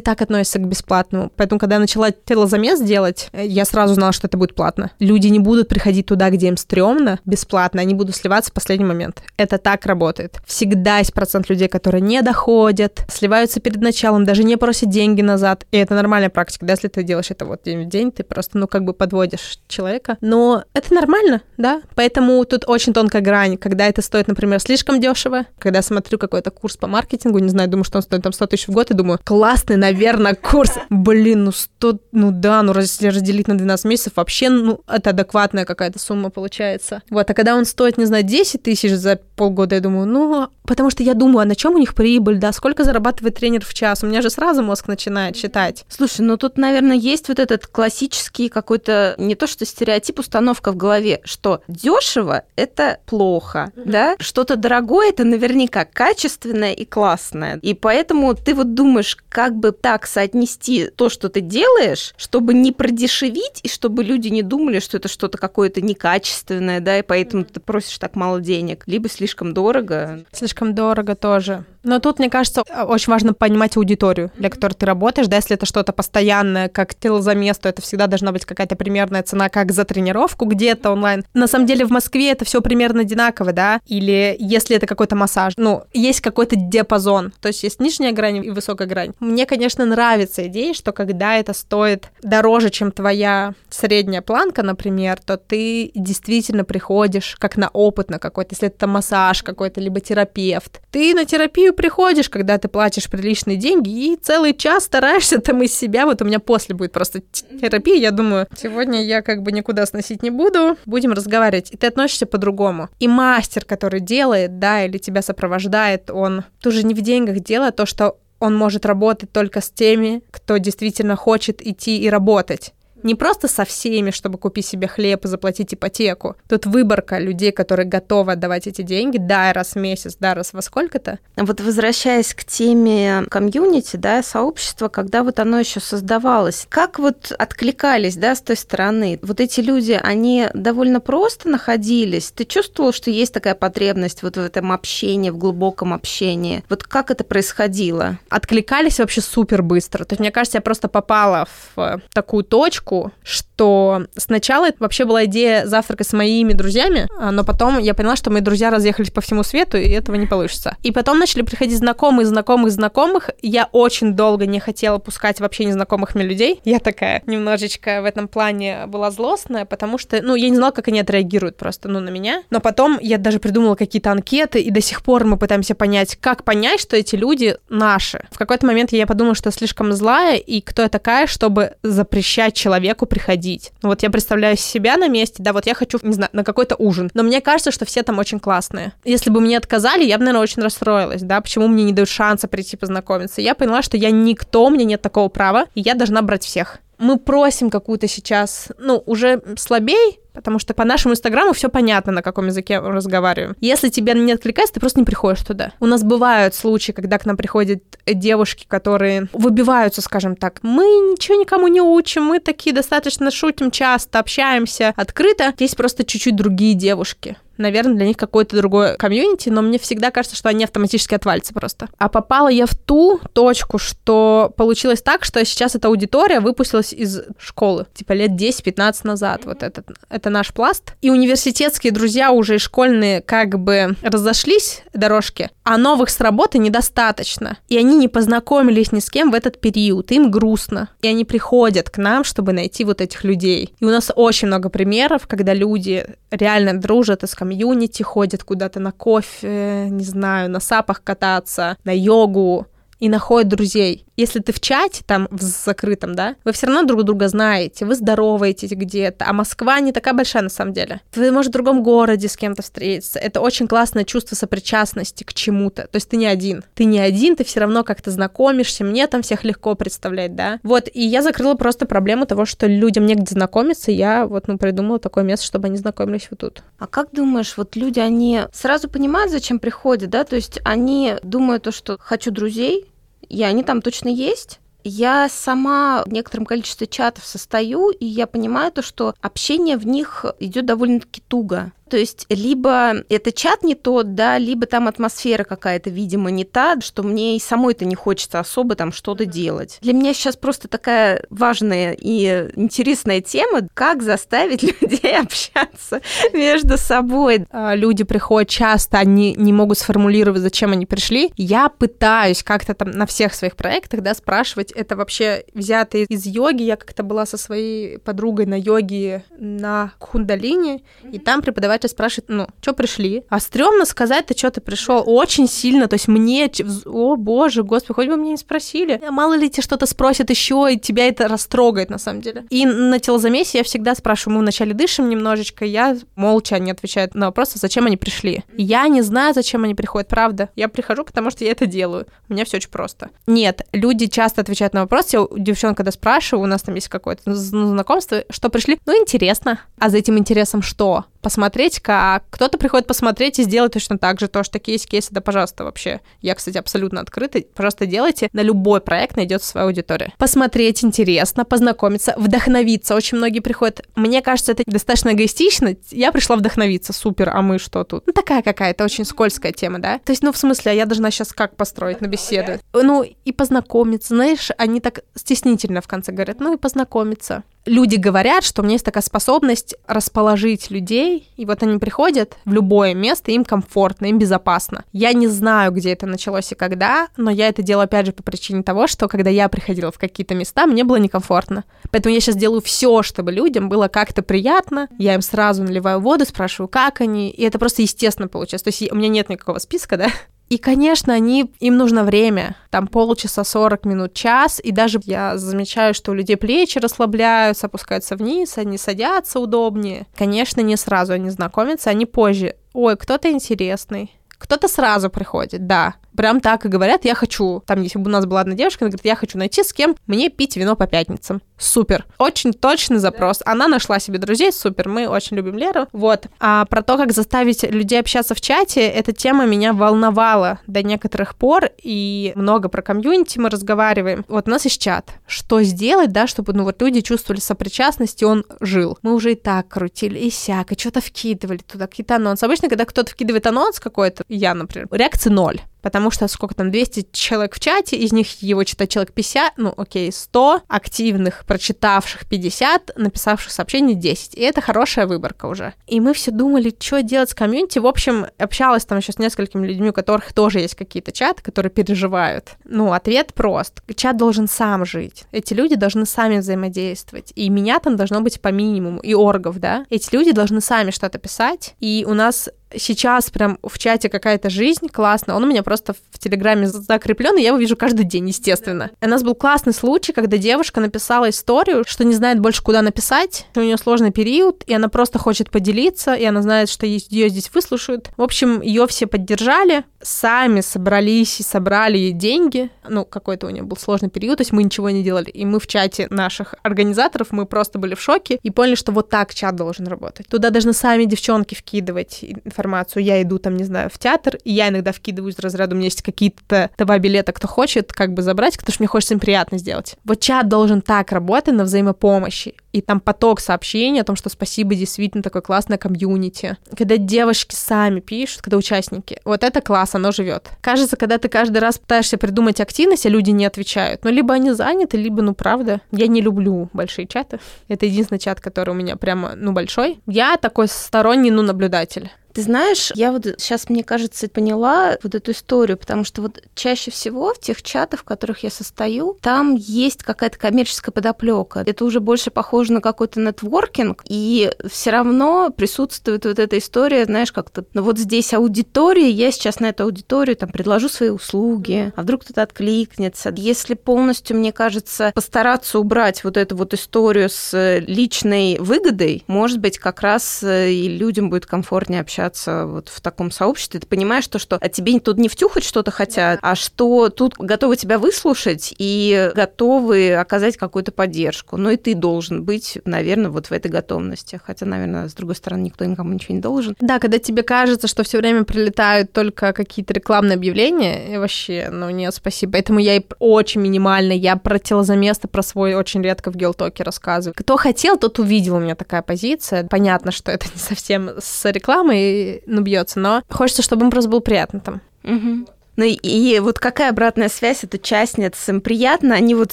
так относятся к бесплатному. Поэтому, когда я начала телозамес делать, я сразу знала, что это будет платно. Люди не будут приходить туда, где им стрёмно, бесплатно, они будут сливаться в последний момент. Это так работает. Всегда есть процент людей, которые не доходят, сливаются перед началом, даже не просят деньги назад. И это нормальная практика, да, если ты делаешь это вот день в день, ты просто, ну, как бы подводишь человека. Но это нормально, да, поэтому тут очень тонкая грань, когда это стоит, например, слишком дешево, когда я смотрю какой-то курс по маркетингу, не знаю, думаю, что он стоит там 100 тысяч в год, и думаю, классный, наверное, курс. Блин, ну 100, ну да, ну разделить на 12 месяцев, вообще, ну, это адекватная какая-то сумма получается. Вот, а когда он стоит, не знаю, 10 тысяч за полгода, я думаю, ну, потому что я думаю, а на чем у них прибыль, да, сколько зарабатывает тренер в час? У меня же сразу мозг начинает считать. Слушай, ну тут, наверное, есть вот этот классический какой-то, не то что стереотип, установка в голове, что дешево это плохо, mm-hmm. да, что-то дорогое это наверняка качественное и классное. И поэтому ты вот думаешь, как бы так соотнести то, что ты делаешь, чтобы не продешевить и чтобы люди не думали, что это что-то какое-то некачественное, да, и поэтому ты просишь так мало денег, либо слишком дорого. Слишком дорого тоже. Но тут, мне кажется, очень важно понимать аудиторию, для которой ты работаешь, да, если это что-то постоянное, как телозамес, то это всегда должна быть какая-то примерная цена, как за тренировку где-то онлайн. На самом деле в Москве это все примерно одинаково, да, или если это какой-то массаж, ну, есть какой-то диапазон, то есть есть нижняя грань и высокая грань. Мне, конечно, нравится идея, что когда это стоит дороже, чем твоя средняя планка, например, то ты действительно приходишь как на опыт на какой-то, если это массаж какой-то, либо терапевт. Ты на терапию приходишь, когда ты платишь приличные деньги, и целый час стараешься там из себя. Вот у меня после будет просто терапия, я думаю, сегодня я как бы никуда сносить не буду, будем разговаривать. И ты относишься по-другому. И мастер, который делает, да, или тебя сопровождает, он тоже не в деньгах делает то, что он может работать только с теми, кто действительно хочет идти и работать не просто со всеми, чтобы купить себе хлеб и заплатить ипотеку. Тут выборка людей, которые готовы отдавать эти деньги, да, раз в месяц, да, раз во сколько-то. Вот возвращаясь к теме комьюнити, да, сообщества, когда вот оно еще создавалось, как вот откликались, да, с той стороны? Вот эти люди, они довольно просто находились. Ты чувствовал, что есть такая потребность вот в этом общении, в глубоком общении? Вот как это происходило? Откликались вообще супер быстро. То есть, мне кажется, я просто попала в такую точку, точку, что сначала это вообще была идея завтрака с моими друзьями, а, но потом я поняла, что мои друзья разъехались по всему свету, и этого не получится. И потом начали приходить знакомые, знакомых, знакомых. Я очень долго не хотела пускать вообще незнакомых мне людей. Я такая немножечко в этом плане была злостная, потому что, ну, я не знала, как они отреагируют просто, ну, на меня. Но потом я даже придумала какие-то анкеты, и до сих пор мы пытаемся понять, как понять, что эти люди наши. В какой-то момент я подумала, что слишком злая, и кто я такая, чтобы запрещать человеку человеку приходить. Вот я представляю себя на месте, да, вот я хочу, не знаю, на какой-то ужин, но мне кажется, что все там очень классные. Если бы мне отказали, я бы, наверное, очень расстроилась, да, почему мне не дают шанса прийти познакомиться. Я поняла, что я никто, мне нет такого права, и я должна брать всех мы просим какую-то сейчас, ну, уже слабей, потому что по нашему инстаграму все понятно, на каком языке мы разговариваем. Если тебе не откликается, ты просто не приходишь туда. У нас бывают случаи, когда к нам приходят девушки, которые выбиваются, скажем так. Мы ничего никому не учим, мы такие достаточно шутим часто, общаемся открыто. Есть просто чуть-чуть другие девушки наверное, для них какое-то другое комьюнити, но мне всегда кажется, что они автоматически отвалятся просто. А попала я в ту точку, что получилось так, что сейчас эта аудитория выпустилась из школы, типа лет 10-15 назад, вот этот, это наш пласт. И университетские друзья уже и школьные как бы разошлись дорожки, а новых с работы недостаточно. И они не познакомились ни с кем в этот период, им грустно. И они приходят к нам, чтобы найти вот этих людей. И у нас очень много примеров, когда люди реально дружат из комьюнити, ходят куда-то на кофе, не знаю, на сапах кататься, на йогу, и находят друзей. Если ты в чате, там, в закрытом, да, вы все равно друг друга знаете, вы здороваетесь где-то, а Москва не такая большая на самом деле. Вы, может, в другом городе с кем-то встретиться. Это очень классное чувство сопричастности к чему-то. То есть ты не один. Ты не один, ты все равно как-то знакомишься, мне там всех легко представлять, да. Вот, и я закрыла просто проблему того, что людям негде знакомиться, я вот, ну, придумала такое место, чтобы они знакомились вот тут. А как думаешь, вот люди, они сразу понимают, зачем приходят, да? То есть они думают то, что хочу друзей, и они там точно есть. Я сама в некотором количестве чатов состою, и я понимаю то, что общение в них идет довольно-таки туго. То есть либо это чат не тот, да, либо там атмосфера какая-то, видимо, не та, что мне и самой-то не хочется особо там что-то делать. Для меня сейчас просто такая важная и интересная тема, как заставить <laughs> людей общаться <laughs> между собой. А, люди приходят часто, они не могут сформулировать, зачем они пришли. Я пытаюсь как-то там на всех своих проектах, да, спрашивать, это вообще взято из йоги. Я как-то была со своей подругой на йоге на Кундалине, и там преподаватель спрашивает, ну, что пришли? А стрёмно сказать, ты что ты пришел очень сильно, то есть мне, о боже, господи, хоть бы мне не спросили. Мало ли тебе что-то спросят еще, и тебя это растрогает на самом деле. И на телозамесе я всегда спрашиваю, мы вначале дышим немножечко, я молча не отвечаю на вопросы, зачем они пришли. Я не знаю, зачем они приходят, правда. Я прихожу, потому что я это делаю. У меня все очень просто. Нет, люди часто отвечают на вопросы. Я у девчонок, когда спрашиваю, у нас там есть какое-то знакомство, что пришли, ну, интересно. А за этим интересом что? Посмотреть, как кто-то приходит посмотреть и сделать точно так же, то, что есть кейсы, да, пожалуйста, вообще. Я, кстати, абсолютно открыта. Пожалуйста, делайте. На любой проект найдется своя аудитория. Посмотреть интересно, познакомиться, вдохновиться. Очень многие приходят. Мне кажется, это достаточно эгоистично. Я пришла вдохновиться, супер, а мы что тут? Ну, такая какая-то очень скользкая тема, да? То есть, ну, в смысле, а я должна сейчас как построить на беседу? Ну, и познакомиться, знаешь, они так стеснительно в конце говорят, ну, и познакомиться люди говорят, что у меня есть такая способность расположить людей, и вот они приходят в любое место, им комфортно, им безопасно. Я не знаю, где это началось и когда, но я это делаю опять же по причине того, что когда я приходила в какие-то места, мне было некомфортно. Поэтому я сейчас делаю все, чтобы людям было как-то приятно. Я им сразу наливаю воду, спрашиваю, как они, и это просто естественно получается. То есть у меня нет никакого списка, да, и, конечно, они, им нужно время, там полчаса, 40 минут, час, и даже я замечаю, что у людей плечи расслабляются, опускаются вниз, они садятся удобнее. Конечно, не сразу они знакомятся, они позже. Ой, кто-то интересный, кто-то сразу приходит, да, прям так и говорят, я хочу, там, если бы у нас была одна девушка, она говорит, я хочу найти с кем мне пить вино по пятницам. Супер. Очень точный запрос. Она нашла себе друзей, супер. Мы очень любим Леру. Вот. А про то, как заставить людей общаться в чате, эта тема меня волновала до некоторых пор, и много про комьюнити мы разговариваем. Вот у нас есть чат. Что сделать, да, чтобы, ну, вот люди чувствовали сопричастность, и он жил. Мы уже и так крутили, и сяк, и что-то вкидывали туда, какие-то анонсы. Обычно, когда кто-то вкидывает анонс какой-то, я, например, реакции ноль потому что сколько там, 200 человек в чате, из них его читает человек 50, ну окей, 100 активных, прочитавших 50, написавших сообщений 10. И это хорошая выборка уже. И мы все думали, что делать с комьюнити. В общем, общалась там еще с несколькими людьми, у которых тоже есть какие-то чаты, которые переживают. Ну, ответ прост. Чат должен сам жить. Эти люди должны сами взаимодействовать. И меня там должно быть по минимуму, и оргов, да. Эти люди должны сами что-то писать. И у нас сейчас прям в чате какая-то жизнь классная, он у меня просто в Телеграме закреплен, и я его вижу каждый день, естественно. У нас был классный случай, когда девушка написала историю, что не знает больше, куда написать, у нее сложный период, и она просто хочет поделиться, и она знает, что ее здесь выслушают. В общем, ее все поддержали, сами собрались и собрали ей деньги. Ну, какой-то у нее был сложный период, то есть мы ничего не делали. И мы в чате наших организаторов, мы просто были в шоке и поняли, что вот так чат должен работать. Туда должны сами девчонки вкидывать информацию информацию. Я иду там, не знаю, в театр, и я иногда вкидываю из разряда, у меня есть какие-то два билета, кто хочет как бы забрать, потому что мне хочется им приятно сделать. Вот чат должен так работать на взаимопомощи. И там поток сообщений о том, что спасибо, действительно такое классное комьюнити. Когда девушки сами пишут, когда участники, вот это класс, оно живет. Кажется, когда ты каждый раз пытаешься придумать активность, а люди не отвечают. Ну, либо они заняты, либо, ну, правда. Я не люблю большие чаты. Это единственный чат, который у меня прямо, ну, большой. Я такой сторонний, ну, наблюдатель. Ты знаешь, я вот сейчас, мне кажется, поняла вот эту историю, потому что вот чаще всего в тех чатах, в которых я состою, там есть какая-то коммерческая подоплека. Это уже больше похоже на какой-то нетворкинг, и все равно присутствует вот эта история, знаешь, как-то, ну вот здесь аудитория, я сейчас на эту аудиторию там предложу свои услуги, а вдруг кто-то откликнется. Если полностью, мне кажется, постараться убрать вот эту вот историю с личной выгодой, может быть, как раз э, и людям будет комфортнее общаться общаться вот в таком сообществе, ты понимаешь, то, что от тебе тут не втюхать что-то хотят, а что тут готовы тебя выслушать и готовы оказать какую-то поддержку. Ну и ты должен быть, наверное, вот в этой готовности. Хотя, наверное, с другой стороны, никто никому ничего не должен. Да, когда тебе кажется, что все время прилетают только какие-то рекламные объявления, и вообще, ну нет, спасибо. Поэтому я и очень минимально, я про телозаместо, про свой очень редко в Гелтоке рассказываю. Кто хотел, тот увидел у меня такая позиция. Понятно, что это <laughs> не совсем с рекламой набьется, но хочется, чтобы им просто было приятно там. Угу. Ну и, и вот какая обратная связь от участниц? Им приятно? Они вот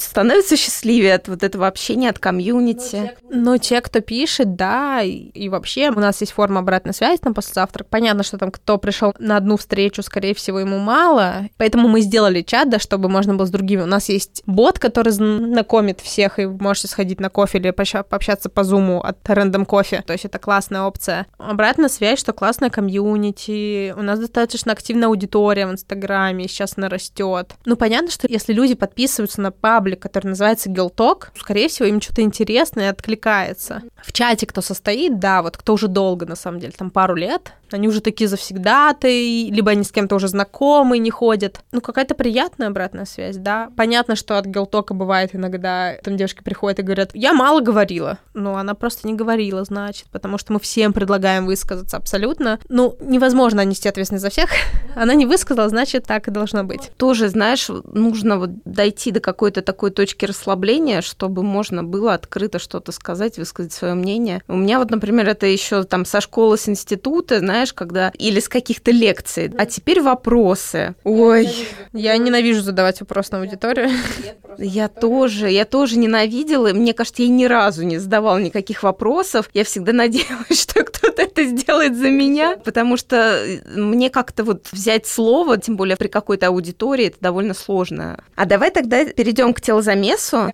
становятся счастливее от вот этого общения, от комьюнити? Ну, те, кто пишет, да, и, и вообще у нас есть форма обратной связи там после завтрака. Понятно, что там кто пришел на одну встречу, скорее всего, ему мало, поэтому мы сделали чат, да, чтобы можно было с другими. У нас есть бот, который знакомит всех, и вы можете сходить на кофе или пообщаться по зуму от Random Кофе. То есть это классная опция. Обратная связь, что классная комьюнити, у нас достаточно активная аудитория в Инстаграме, Инстаграме, сейчас она растет. Ну, понятно, что если люди подписываются на паблик, который называется Talk, скорее всего, им что-то интересное откликается. В чате кто состоит, да, вот кто уже долго, на самом деле, там пару лет, они уже такие завсегдаты, либо они с кем-то уже знакомы, не ходят. Ну, какая-то приятная обратная связь, да. Понятно, что от гелтока бывает иногда, там девушки приходят и говорят, я мало говорила. Ну, она просто не говорила, значит, потому что мы всем предлагаем высказаться абсолютно. Ну, невозможно нести ответственность за всех. <laughs> она не высказала, значит, так и должно быть. Тоже, знаешь, нужно вот дойти до какой-то такой точки расслабления, чтобы можно было открыто что-то сказать, высказать свое мнение. У меня вот, например, это еще там со школы, с института, знаешь, когда... Или с каких-то лекций. А теперь вопросы. Ой. Я ненавижу задавать вопрос на аудиторию. <laughs> Я тоже. Я тоже ненавидела. Мне кажется, я ни разу не задавала никаких вопросов. Я всегда <laughs> надеялась, что кто-то это сделает за меня, потому что э, мне как-то вот взять слово, тем более при какой-то аудитории, это довольно сложно. А давай тогда перейдем к телозамесу.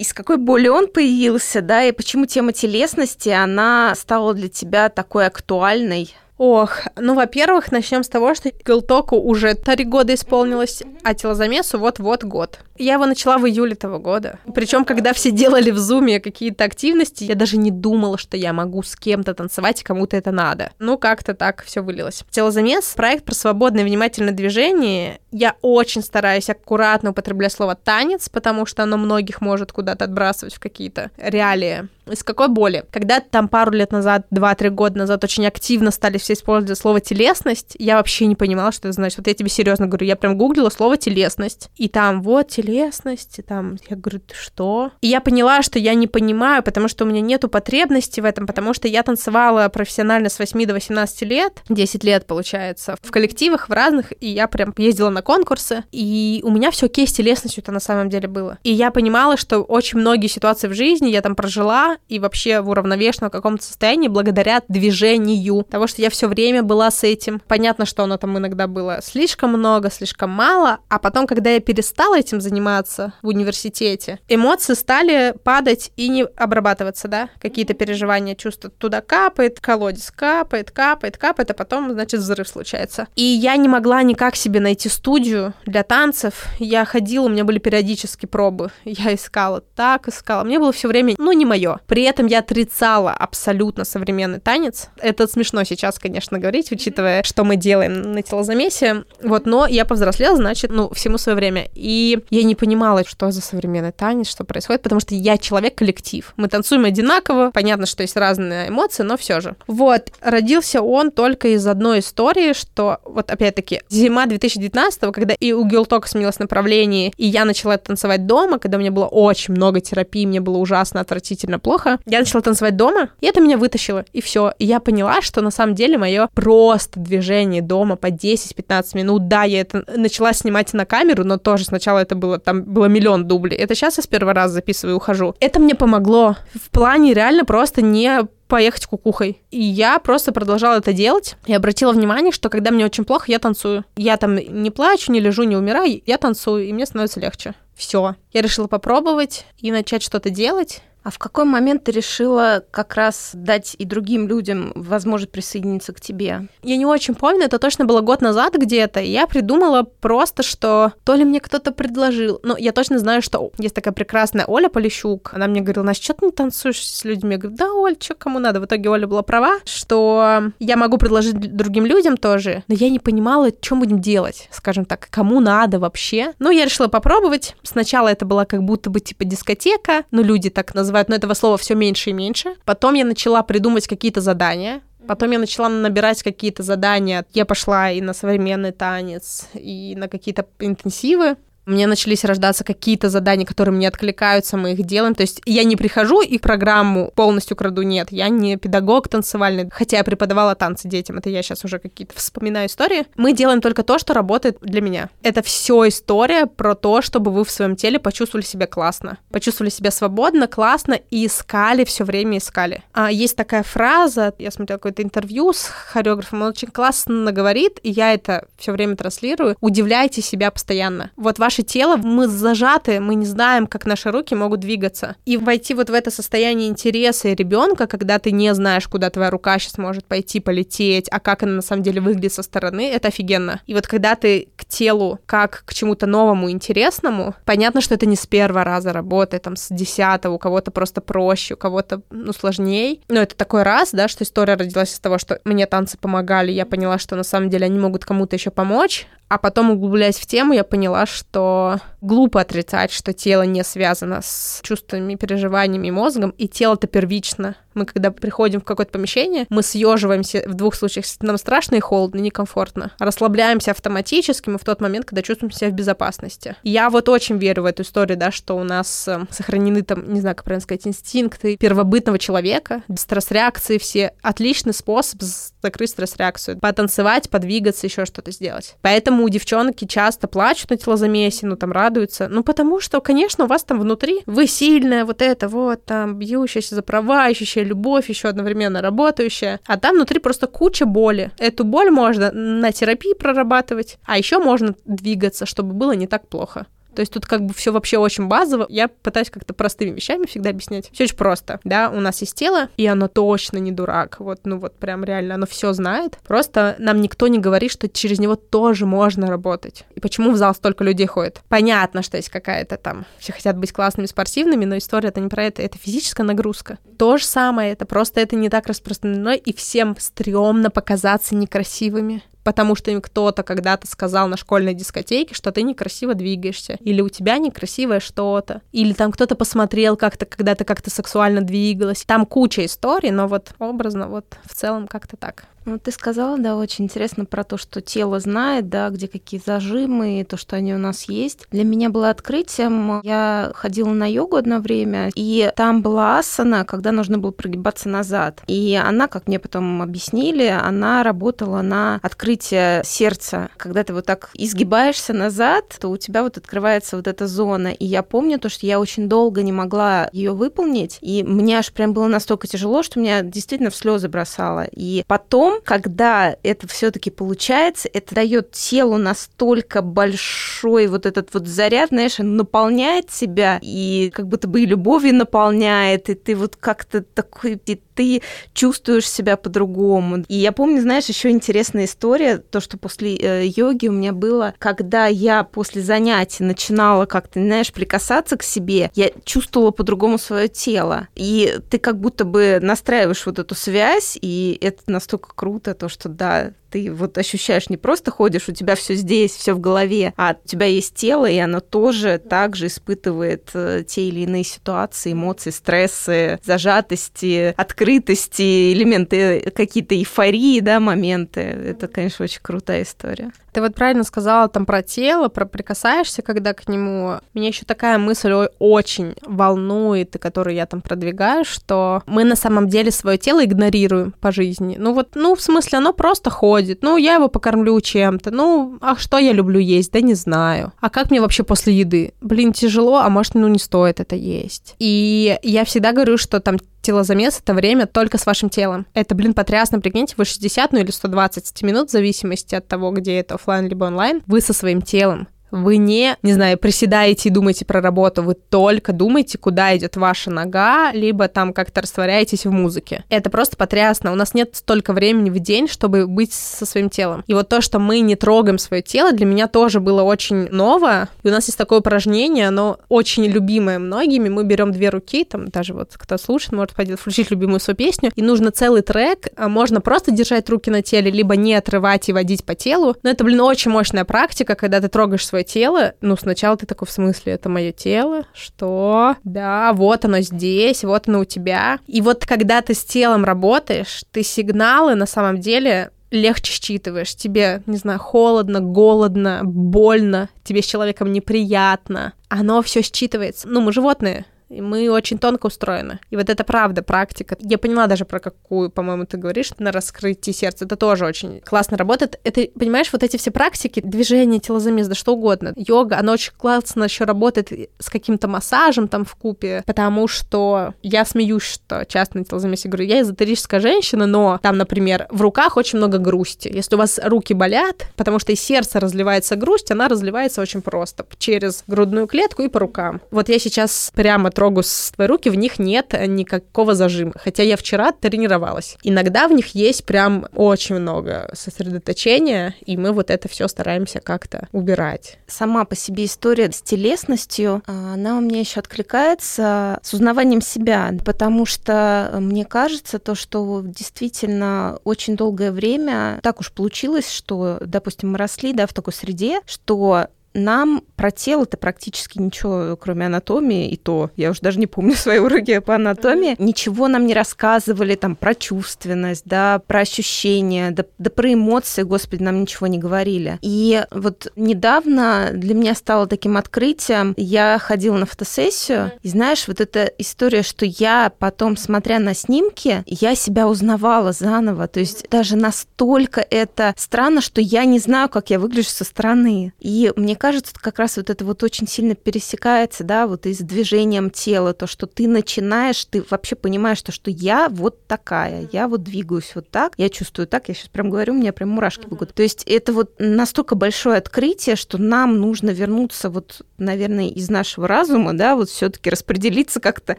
из какой боли он появился, да, и почему тема телесности, она стала для тебя такой актуальной? Ох, ну, во-первых, начнем с того, что Гилтоку уже три года исполнилось, а телозамесу вот-вот год. Я его начала в июле того года. Причем, когда все делали в зуме какие-то активности, я даже не думала, что я могу с кем-то танцевать, и кому-то это надо. Ну, как-то так все вылилось. Телозамес — проект про свободное внимательное движение. Я очень стараюсь аккуратно употреблять слово «танец», потому что оно многих может куда-то отбрасывать в какие-то реалии. Из какой боли? Когда там пару лет назад, два-три года назад очень активно стали все использовать слово «телесность», я вообще не понимала, что это значит. Вот я тебе серьезно говорю, я прям гуглила слово «телесность», и там вот телесность, и там, я говорю, ты что? И я поняла, что я не понимаю, потому что у меня нету потребности в этом, потому что я танцевала профессионально с 8 до 18 лет, 10 лет, получается, в коллективах, в разных, и я прям ездила на конкурсы, и у меня все окей с телесностью-то на самом деле было. И я понимала, что очень многие ситуации в жизни я там прожила, и вообще в уравновешенном каком-то состоянии благодаря движению, того, что я все время была с этим. Понятно, что оно там иногда было слишком много, слишком мало, а потом, когда я перестала этим заниматься в университете, эмоции стали падать и не обрабатываться, да, какие-то переживания, чувства туда капает, колодец капает, капает, капает, а потом, значит, взрыв случается. И я не могла никак себе найти студию для танцев. Я ходила, у меня были периодически пробы. Я искала так, искала. Мне было все время, ну, не мое. При этом я отрицала абсолютно современный танец. Это смешно сейчас, конечно, говорить, учитывая, что мы делаем на телозамесе. Вот, но я повзрослела, значит, ну, всему свое время. И я не понимала, что за современный танец, что происходит, потому что я человек-коллектив. Мы танцуем одинаково. Понятно, что есть разные эмоции, но все же. Вот, родился он только из одной истории, что, вот опять-таки, зима 2019 когда и у Гилтока сменилось направление, и я начала танцевать дома, когда у меня было очень много терапии, мне было ужасно, отвратительно, плохо, плохо. Я начала танцевать дома, и это меня вытащило, и все. И я поняла, что на самом деле мое просто движение дома по 10-15 минут, да, я это начала снимать на камеру, но тоже сначала это было, там было миллион дублей. Это сейчас я с первого раза записываю и ухожу. Это мне помогло в плане реально просто не поехать кукухой. И я просто продолжала это делать и обратила внимание, что когда мне очень плохо, я танцую. Я там не плачу, не лежу, не умираю, я танцую, и мне становится легче. Все. Я решила попробовать и начать что-то делать. А в какой момент ты решила как раз дать и другим людям возможность присоединиться к тебе? Я не очень помню, это точно было год назад где-то. Я придумала просто, что то ли мне кто-то предложил, но я точно знаю, что есть такая прекрасная Оля Полищук. Она мне говорила, Настя, что ты не танцуешь с людьми? Я говорю, да, Оль, что кому надо? В итоге Оля была права, что я могу предложить другим людям тоже, но я не понимала, что будем делать, скажем так, кому надо вообще. Ну, я решила попробовать. Сначала это была как будто бы типа дискотека, но люди так называют называют, но этого слова все меньше и меньше. Потом я начала придумывать какие-то задания, Потом я начала набирать какие-то задания. Я пошла и на современный танец, и на какие-то интенсивы мне начались рождаться какие-то задания, которые мне откликаются, мы их делаем. То есть я не прихожу и программу полностью краду, нет. Я не педагог танцевальный, хотя я преподавала танцы детям, это я сейчас уже какие-то вспоминаю истории. Мы делаем только то, что работает для меня. Это все история про то, чтобы вы в своем теле почувствовали себя классно, почувствовали себя свободно, классно и искали, все время искали. А есть такая фраза, я смотрела какое-то интервью с хореографом, он очень классно говорит, и я это все время транслирую. Удивляйте себя постоянно. Вот ваше тело, мы зажаты, мы не знаем, как наши руки могут двигаться. И войти вот в это состояние интереса ребенка, когда ты не знаешь, куда твоя рука сейчас может пойти, полететь, а как она на самом деле выглядит со стороны, это офигенно. И вот когда ты к телу как к чему-то новому, интересному, понятно, что это не с первого раза работает, там, с десятого, у кого-то просто проще, у кого-то, ну, сложнее. Но это такой раз, да, что история родилась из того, что мне танцы помогали, я поняла, что на самом деле они могут кому-то еще помочь, а потом, углубляясь в тему, я поняла, что глупо отрицать, что тело не связано с чувствами, переживаниями и мозгом, и тело-то первично. Мы, когда приходим в какое-то помещение, мы съеживаемся в двух случаях. Нам страшно и холодно, некомфортно. Расслабляемся автоматически мы в тот момент, когда чувствуем себя в безопасности. Я вот очень верю в эту историю, да, что у нас э, сохранены там, не знаю, как правильно сказать, инстинкты первобытного человека, стресс-реакции все. Отличный способ закрыть стресс-реакцию. Потанцевать, подвигаться, еще что-то сделать. Поэтому у девчонки часто плачут на телозамесе, ну там радуются. Ну потому что, конечно, у вас там внутри вы сильная, вот это вот, там, бьющаяся за права, ищущая ищущая любовь, еще одновременно работающая. А там внутри просто куча боли. Эту боль можно на терапии прорабатывать, а еще можно двигаться, чтобы было не так плохо. То есть тут как бы все вообще очень базово. Я пытаюсь как-то простыми вещами всегда объяснять. Все очень просто. Да, у нас есть тело, и оно точно не дурак. Вот, ну вот прям реально оно все знает. Просто нам никто не говорит, что через него тоже можно работать. И почему в зал столько людей ходит? Понятно, что есть какая-то там... Все хотят быть классными, спортивными, но история это не про это. Это физическая нагрузка. То же самое. Это просто это не так распространено, и всем стрёмно показаться некрасивыми потому что им кто-то когда-то сказал на школьной дискотеке, что ты некрасиво двигаешься, или у тебя некрасивое что-то, или там кто-то посмотрел как-то, когда ты как-то сексуально двигалась. Там куча историй, но вот образно вот в целом как-то так. Ну, ты сказала, да, очень интересно про то, что тело знает, да, где какие зажимы, то, что они у нас есть. Для меня было открытием. Я ходила на йогу одно время, и там была асана, когда нужно было прогибаться назад. И она, как мне потом объяснили, она работала на открытие сердца. Когда ты вот так изгибаешься назад, то у тебя вот открывается вот эта зона. И я помню то, что я очень долго не могла ее выполнить, и мне аж прям было настолько тяжело, что меня действительно в слезы бросало. И потом потом, когда это все-таки получается, это дает телу настолько большой вот этот вот заряд, знаешь, он наполняет себя и как будто бы и любовью наполняет, и ты вот как-то такой, и ты чувствуешь себя по-другому. И я помню, знаешь, еще интересная история, то, что после э, йоги у меня было, когда я после занятий начинала как-то, знаешь, прикасаться к себе, я чувствовала по-другому свое тело. И ты как будто бы настраиваешь вот эту связь, и это настолько круто, то, что да, ты вот ощущаешь, не просто ходишь, у тебя все здесь, все в голове, а у тебя есть тело, и оно тоже также испытывает э, те или иные ситуации, эмоции, стрессы, зажатости, открытости, элементы какие-то эйфории, да, моменты. Это, конечно, очень крутая история. Ты вот правильно сказала там про тело, про прикасаешься, когда к нему. Меня еще такая мысль очень волнует, и которую я там продвигаю, что мы на самом деле свое тело игнорируем по жизни. Ну вот, ну, в смысле, оно просто ходит ходит. Ну, я его покормлю чем-то. Ну, а что я люблю есть? Да не знаю. А как мне вообще после еды? Блин, тяжело, а может, ну, не стоит это есть. И я всегда говорю, что там телозамес — это время только с вашим телом. Это, блин, потрясно, прикиньте, вы 60, ну или 120 минут, в зависимости от того, где это офлайн либо онлайн, вы со своим телом Вы не, не знаю, приседаете и думаете про работу, вы только думаете, куда идет ваша нога, либо там как-то растворяетесь в музыке. Это просто потрясно. У нас нет столько времени в день, чтобы быть со своим телом. И вот то, что мы не трогаем свое тело, для меня тоже было очень ново. И у нас есть такое упражнение, оно очень любимое многими. Мы берем две руки, там даже вот кто слушает, может пойдет включить любимую свою песню, и нужно целый трек, а можно просто держать руки на теле, либо не отрывать и водить по телу. Но это, блин, очень мощная практика, когда ты трогаешь свое тело. Ну, сначала ты такой, в смысле, это мое тело? Что? Да, вот оно здесь, вот оно у тебя. И вот когда ты с телом работаешь, ты сигналы на самом деле легче считываешь. Тебе, не знаю, холодно, голодно, больно, тебе с человеком неприятно. Оно все считывается. Ну, мы животные, и мы очень тонко устроены. И вот это правда практика. Я поняла даже про какую, по-моему, ты говоришь, на раскрытие сердца. Это тоже очень классно работает. Это, понимаешь, вот эти все практики, движение, телозамес, да что угодно. Йога, она очень классно еще работает с каким-то массажем там в купе, потому что я смеюсь, что часто на телозамесе говорю, я эзотерическая женщина, но там, например, в руках очень много грусти. Если у вас руки болят, потому что из сердца разливается грусть, она разливается очень просто через грудную клетку и по рукам. Вот я сейчас прямо трогаю твои руки, в них нет никакого зажима. Хотя я вчера тренировалась. Иногда в них есть прям очень много сосредоточения, и мы вот это все стараемся как-то убирать. Сама по себе история с телесностью, а, она у меня еще откликается с узнаванием себя, потому что мне кажется то, что действительно очень долгое время так уж получилось, что, допустим, мы росли да, в такой среде, что нам про тело-то практически ничего, кроме анатомии, и то, я уже даже не помню свои уроки по анатомии, ничего нам не рассказывали там про чувственность, да, про ощущения, да, да про эмоции, господи, нам ничего не говорили. И вот недавно для меня стало таким открытием, я ходила на фотосессию, и знаешь, вот эта история, что я потом, смотря на снимки, я себя узнавала заново, то есть даже настолько это странно, что я не знаю, как я выгляжу со стороны. И мне кажется, как раз вот это вот очень сильно пересекается, да, вот и с движением тела, то, что ты начинаешь, ты вообще понимаешь, то, что я вот такая, я вот двигаюсь вот так, я чувствую так, я сейчас прям говорю, у меня прям мурашки бегут. То есть это вот настолько большое открытие, что нам нужно вернуться вот, наверное, из нашего разума, да, вот все таки распределиться как-то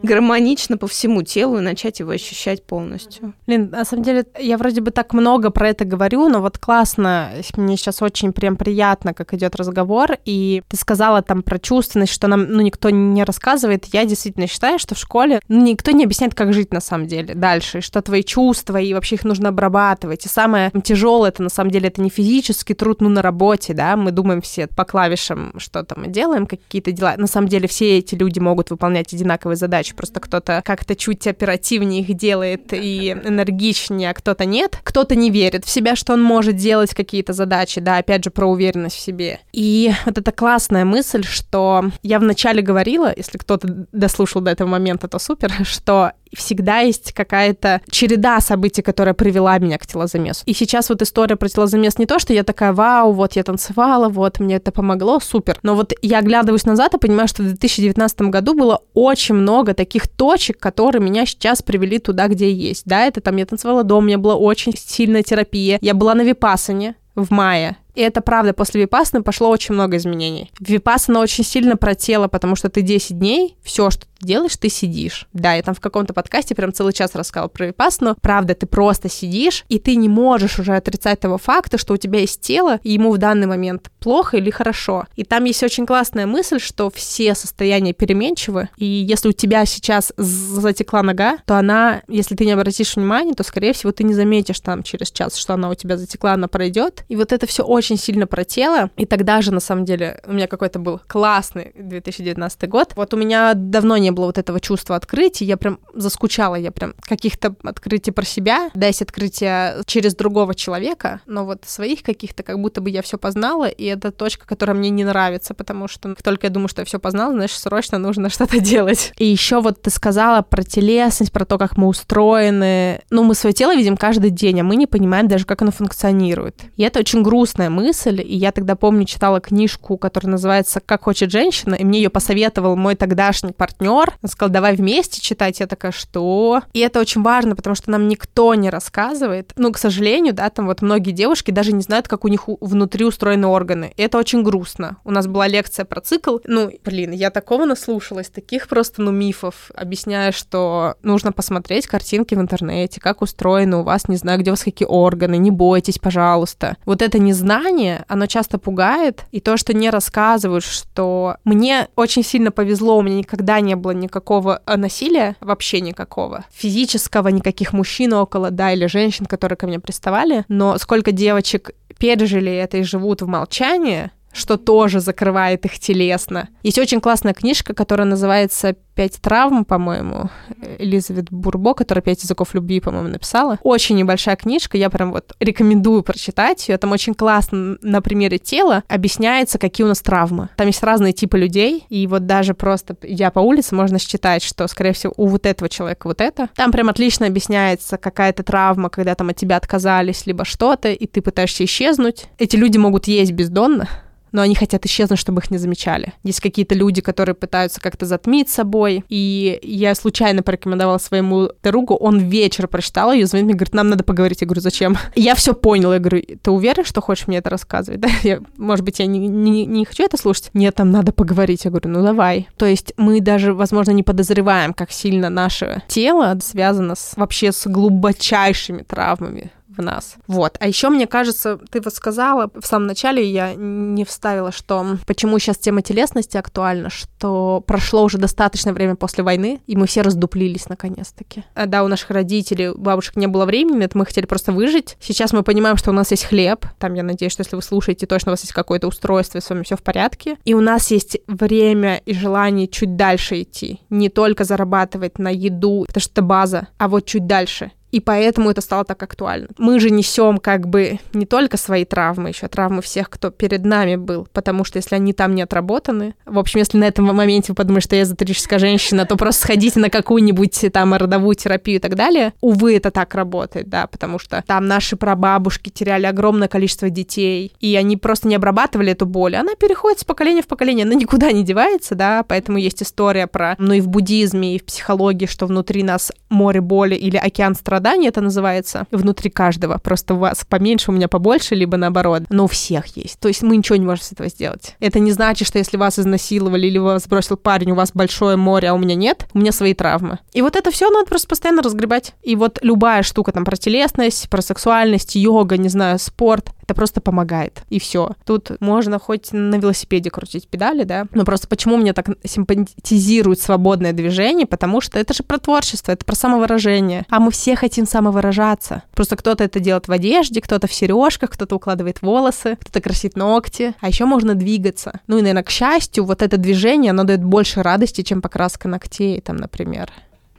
гармонично по всему телу и начать его ощущать полностью. Лин, на самом деле, я вроде бы так много про это говорю, но вот классно, мне сейчас очень прям приятно, как идет разговор, и ты сказала там про чувственность, что нам, ну, никто не рассказывает. Я действительно считаю, что в школе ну, никто не объясняет, как жить на самом деле дальше, что твои чувства, и вообще их нужно обрабатывать. И самое тяжелое, это на самом деле, это не физический труд, ну, на работе, да, мы думаем все по клавишам, что-то мы делаем, какие-то дела. На самом деле все эти люди могут выполнять одинаковые задачи, просто кто-то как-то чуть оперативнее их делает и энергичнее, а кто-то нет. Кто-то не верит в себя, что он может делать какие-то задачи, да, опять же, про уверенность в себе. И <laughs> вот эта классная мысль, что я вначале говорила, если кто-то дослушал до этого момента, то супер, <laughs> что всегда есть какая-то череда событий, которая привела меня к телозамесу. И сейчас вот история про телозамес не то, что я такая, вау, вот я танцевала, вот мне это помогло, супер. Но вот я оглядываюсь назад и понимаю, что в 2019 году было очень много таких точек, которые меня сейчас привели туда, где есть. Да, это там я танцевала дома, у меня была очень сильная терапия. Я была на Випасане, в мае. И это правда, после Випасны пошло очень много изменений. Випасана очень сильно про тело, потому что ты 10 дней, все, что делаешь, ты сидишь. Да, я там в каком-то подкасте прям целый час рассказала про Випасну. Правда, ты просто сидишь, и ты не можешь уже отрицать того факта, что у тебя есть тело, и ему в данный момент плохо или хорошо. И там есть очень классная мысль, что все состояния переменчивы, и если у тебя сейчас затекла нога, то она, если ты не обратишь внимания, то, скорее всего, ты не заметишь там через час, что она у тебя затекла, она пройдет. И вот это все очень сильно про тело. И тогда же, на самом деле, у меня какой-то был классный 2019 год. Вот у меня давно не было вот этого чувства открытия, я прям заскучала, я прям каких-то открытий про себя, да, есть открытия через другого человека, но вот своих каких-то как будто бы я все познала, и это точка, которая мне не нравится, потому что как только я думаю, что я все познала, значит, срочно нужно <laughs> что-то делать. И еще вот ты сказала про телесность, про то, как мы устроены. Ну, мы свое тело видим каждый день, а мы не понимаем даже, как оно функционирует. И это очень грустная мысль, и я тогда, помню, читала книжку, которая называется «Как хочет женщина», и мне ее посоветовал мой тогдашний партнер. Он сказал, давай вместе читать. Я такая, что? И это очень важно, потому что нам никто не рассказывает. Ну, к сожалению, да, там вот многие девушки даже не знают, как у них внутри устроены органы. И это очень грустно. У нас была лекция про цикл. Ну, блин, я такого наслушалась, таких просто, ну, мифов, объясняя, что нужно посмотреть картинки в интернете, как устроены у вас, не знаю, где у вас какие органы, не бойтесь, пожалуйста. Вот это незнание, оно часто пугает, и то, что не рассказывают, что мне очень сильно повезло, у меня никогда не было никакого э, насилия, вообще никакого, физического, никаких мужчин около, да, или женщин, которые ко мне приставали, но сколько девочек пережили это и живут в молчании, что тоже закрывает их телесно. Есть очень классная книжка, которая называется «Пять травм», по-моему, Элизабет Бурбо, которая «Пять языков любви», по-моему, написала. Очень небольшая книжка, я прям вот рекомендую прочитать ее. Там очень классно на примере тела объясняется, какие у нас травмы. Там есть разные типы людей, и вот даже просто идя по улице, можно считать, что, скорее всего, у вот этого человека вот это. Там прям отлично объясняется какая-то травма, когда там от тебя отказались, либо что-то, и ты пытаешься исчезнуть. Эти люди могут есть бездонно, но они хотят исчезнуть, чтобы их не замечали. Есть какие-то люди, которые пытаются как-то затмить собой, и я случайно порекомендовала своему другу, он вечер прочитал ее, звонит мне, говорит, нам надо поговорить. Я говорю, зачем? <laughs> Я все поняла, я говорю, ты уверен, что хочешь мне это рассказывать? <laughs> Да? Я, может быть, я не, не, не хочу это слушать? Нет, там надо поговорить. Я говорю, ну давай. То есть мы даже, возможно, не подозреваем, как сильно наше тело связано с, вообще с глубочайшими травмами в нас. Вот. А еще, мне кажется, ты вот сказала в самом начале, я не вставила, что почему сейчас тема телесности актуальна, что прошло уже достаточное время после войны, и мы все раздуплились наконец-таки. А, да, у наших родителей, бабушек не было времени, это мы хотели просто выжить. Сейчас мы понимаем, что у нас есть хлеб. Там, я надеюсь, что если вы слушаете, точно у вас есть какое-то устройство, и с вами все в порядке. И у нас есть время и желание чуть дальше идти. Не только зарабатывать на еду, потому что это база, а вот чуть дальше и поэтому это стало так актуально. Мы же несем как бы не только свои травмы, еще травмы всех, кто перед нами был, потому что если они там не отработаны, в общем, если на этом моменте вы подумаете, что я эзотерическая женщина, то просто сходите на какую-нибудь там родовую терапию и так далее. Увы, это так работает, да, потому что там наши прабабушки теряли огромное количество детей, и они просто не обрабатывали эту боль. Она переходит с поколения в поколение, она никуда не девается, да, поэтому есть история про, ну и в буддизме, и в психологии, что внутри нас море боли или океан страданий, страдание это называется, внутри каждого. Просто у вас поменьше, у меня побольше, либо наоборот. Но у всех есть. То есть мы ничего не можем с этого сделать. Это не значит, что если вас изнасиловали или вас бросил парень, у вас большое море, а у меня нет, у меня свои травмы. И вот это все надо просто постоянно разгребать. И вот любая штука там про телесность, про сексуальность, йога, не знаю, спорт, это просто помогает. И все. Тут можно хоть на велосипеде крутить педали, да, но просто почему мне так симпатизирует свободное движение, потому что это же про творчество, это про самовыражение. А мы все хотим самовыражаться. Просто кто-то это делает в одежде, кто-то в сережках, кто-то укладывает волосы, кто-то красит ногти. А еще можно двигаться. Ну и, наверное, к счастью, вот это движение, оно дает больше радости, чем покраска ногтей, там, например.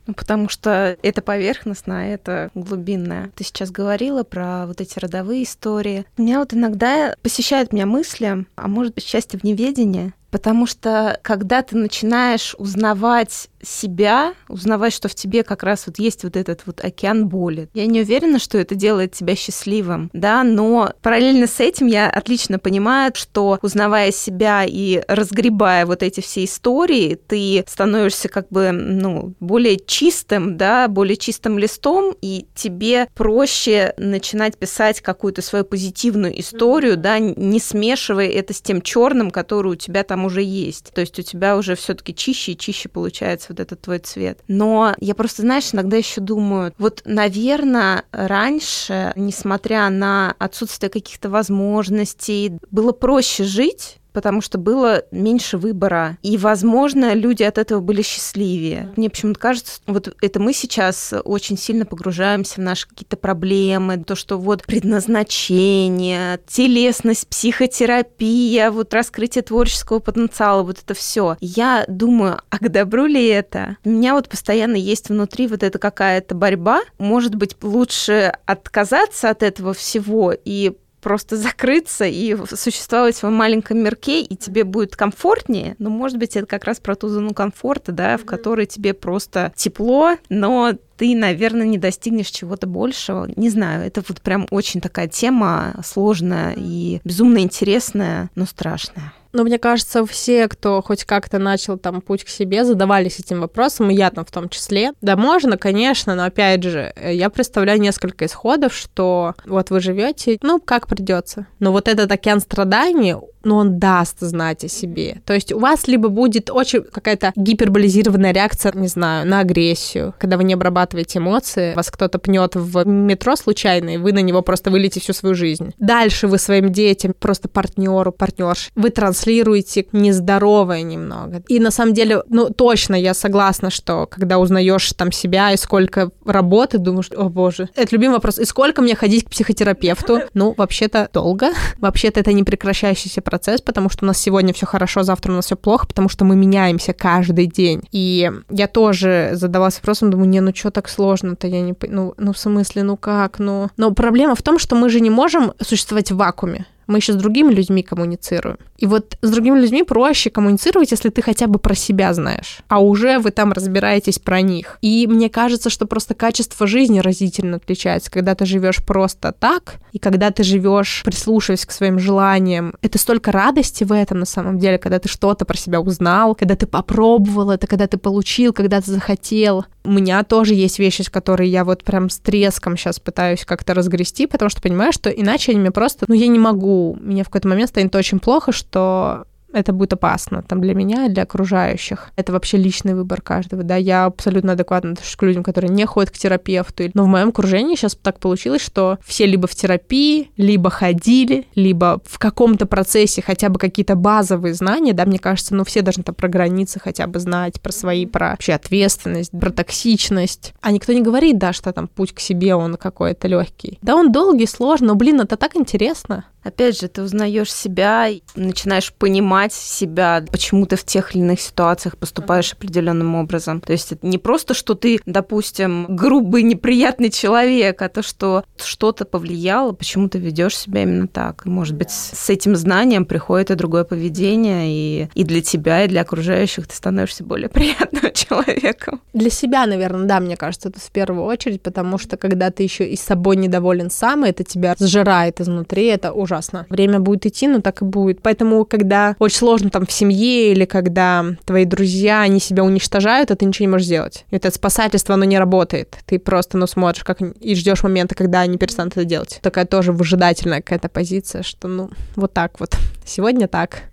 Ну, потому что это поверхностно, а это глубинное. Ты сейчас говорила про вот эти родовые истории. Меня вот иногда посещают меня мысли, а может быть, счастье в неведении, потому что когда ты начинаешь узнавать себя, узнавать, что в тебе как раз вот есть вот этот вот океан боли. Я не уверена, что это делает тебя счастливым, да, но параллельно с этим я отлично понимаю, что узнавая себя и разгребая вот эти все истории, ты становишься как бы, ну, более чистым, да, более чистым листом, и тебе проще начинать писать какую-то свою позитивную историю, да, не смешивая это с тем черным, который у тебя там уже есть. То есть у тебя уже все-таки чище и чище получается вот этот твой цвет. Но я просто, знаешь, иногда еще думаю, вот, наверное, раньше, несмотря на отсутствие каких-то возможностей, было проще жить, потому что было меньше выбора. И, возможно, люди от этого были счастливее. Мне почему-то кажется, вот это мы сейчас очень сильно погружаемся в наши какие-то проблемы, то, что вот предназначение, телесность, психотерапия, вот раскрытие творческого потенциала, вот это все. Я думаю, а к добру ли это? У меня вот постоянно есть внутри вот эта какая-то борьба. Может быть, лучше отказаться от этого всего и просто закрыться и существовать в своем маленьком мирке, и тебе будет комфортнее, но, может быть, это как раз про ту зону комфорта, да, в которой тебе просто тепло, но ты, наверное, не достигнешь чего-то большего. Не знаю, это вот прям очень такая тема сложная и безумно интересная, но страшная. Но мне кажется, все, кто хоть как-то начал там путь к себе, задавались этим вопросом, и я там в том числе. Да, можно, конечно, но опять же, я представляю несколько исходов, что вот вы живете, ну, как придется. Но вот этот океан страданий, но он даст знать о себе. То есть у вас либо будет очень какая-то гиперболизированная реакция, не знаю, на агрессию, когда вы не обрабатываете эмоции, вас кто-то пнет в метро случайно, и вы на него просто вылетите всю свою жизнь. Дальше вы своим детям, просто партнеру, партнерш, вы транслируете нездоровое немного. И на самом деле, ну, точно я согласна, что когда узнаешь там себя и сколько работы, думаешь, о боже, это любимый вопрос, и сколько мне ходить к психотерапевту? <laughs> Ну, вообще-то долго. Вообще-то это не прекращающийся процесс, потому что у нас сегодня все хорошо, завтра у нас все плохо, потому что мы меняемся каждый день. И я тоже задавалась вопросом, думаю, не, ну что так сложно-то, я не... Ну, ну, в смысле, ну как, ну... Но проблема в том, что мы же не можем существовать в вакууме мы еще с другими людьми коммуницируем. И вот с другими людьми проще коммуницировать, если ты хотя бы про себя знаешь, а уже вы там разбираетесь про них. И мне кажется, что просто качество жизни разительно отличается, когда ты живешь просто так, и когда ты живешь, прислушиваясь к своим желаниям. Это столько радости в этом на самом деле, когда ты что-то про себя узнал, когда ты попробовал это, когда ты получил, когда ты захотел. У меня тоже есть вещи, которые я вот прям с треском сейчас пытаюсь как-то разгрести, потому что понимаю, что иначе они мне просто, ну, я не могу. Мне в какой-то момент станет очень плохо, что это будет опасно там для меня и для окружающих. Это вообще личный выбор каждого, да, я абсолютно адекватно отношусь к людям, которые не ходят к терапевту, но в моем окружении сейчас так получилось, что все либо в терапии, либо ходили, либо в каком-то процессе хотя бы какие-то базовые знания, да, мне кажется, ну все должны там про границы хотя бы знать, про свои, про вообще ответственность, про токсичность. А никто не говорит, да, что там путь к себе, он какой-то легкий. Да, он долгий, сложный, но, блин, это так интересно. Опять же, ты узнаешь себя, начинаешь понимать себя, почему ты в тех или иных ситуациях поступаешь определенным образом. То есть это не просто, что ты, допустим, грубый, неприятный человек, а то, что что-то повлияло, почему ты ведешь себя именно так. И, может быть, с этим знанием приходит и другое поведение, и, и для тебя, и для окружающих ты становишься более приятным <laughs> человеком. Для себя, наверное, да, мне кажется, это в первую очередь, потому что когда ты еще и собой недоволен сам, это тебя сжирает изнутри, это ужасно. Время будет идти, но так и будет. Поэтому, когда очень сложно там в семье или когда твои друзья, они себя уничтожают, а ты ничего не можешь сделать. Это спасательство, оно не работает. Ты просто, ну, смотришь как и ждешь момента, когда они перестанут это делать. Такая тоже выжидательная какая-то позиция, что, ну, вот так вот. Сегодня так.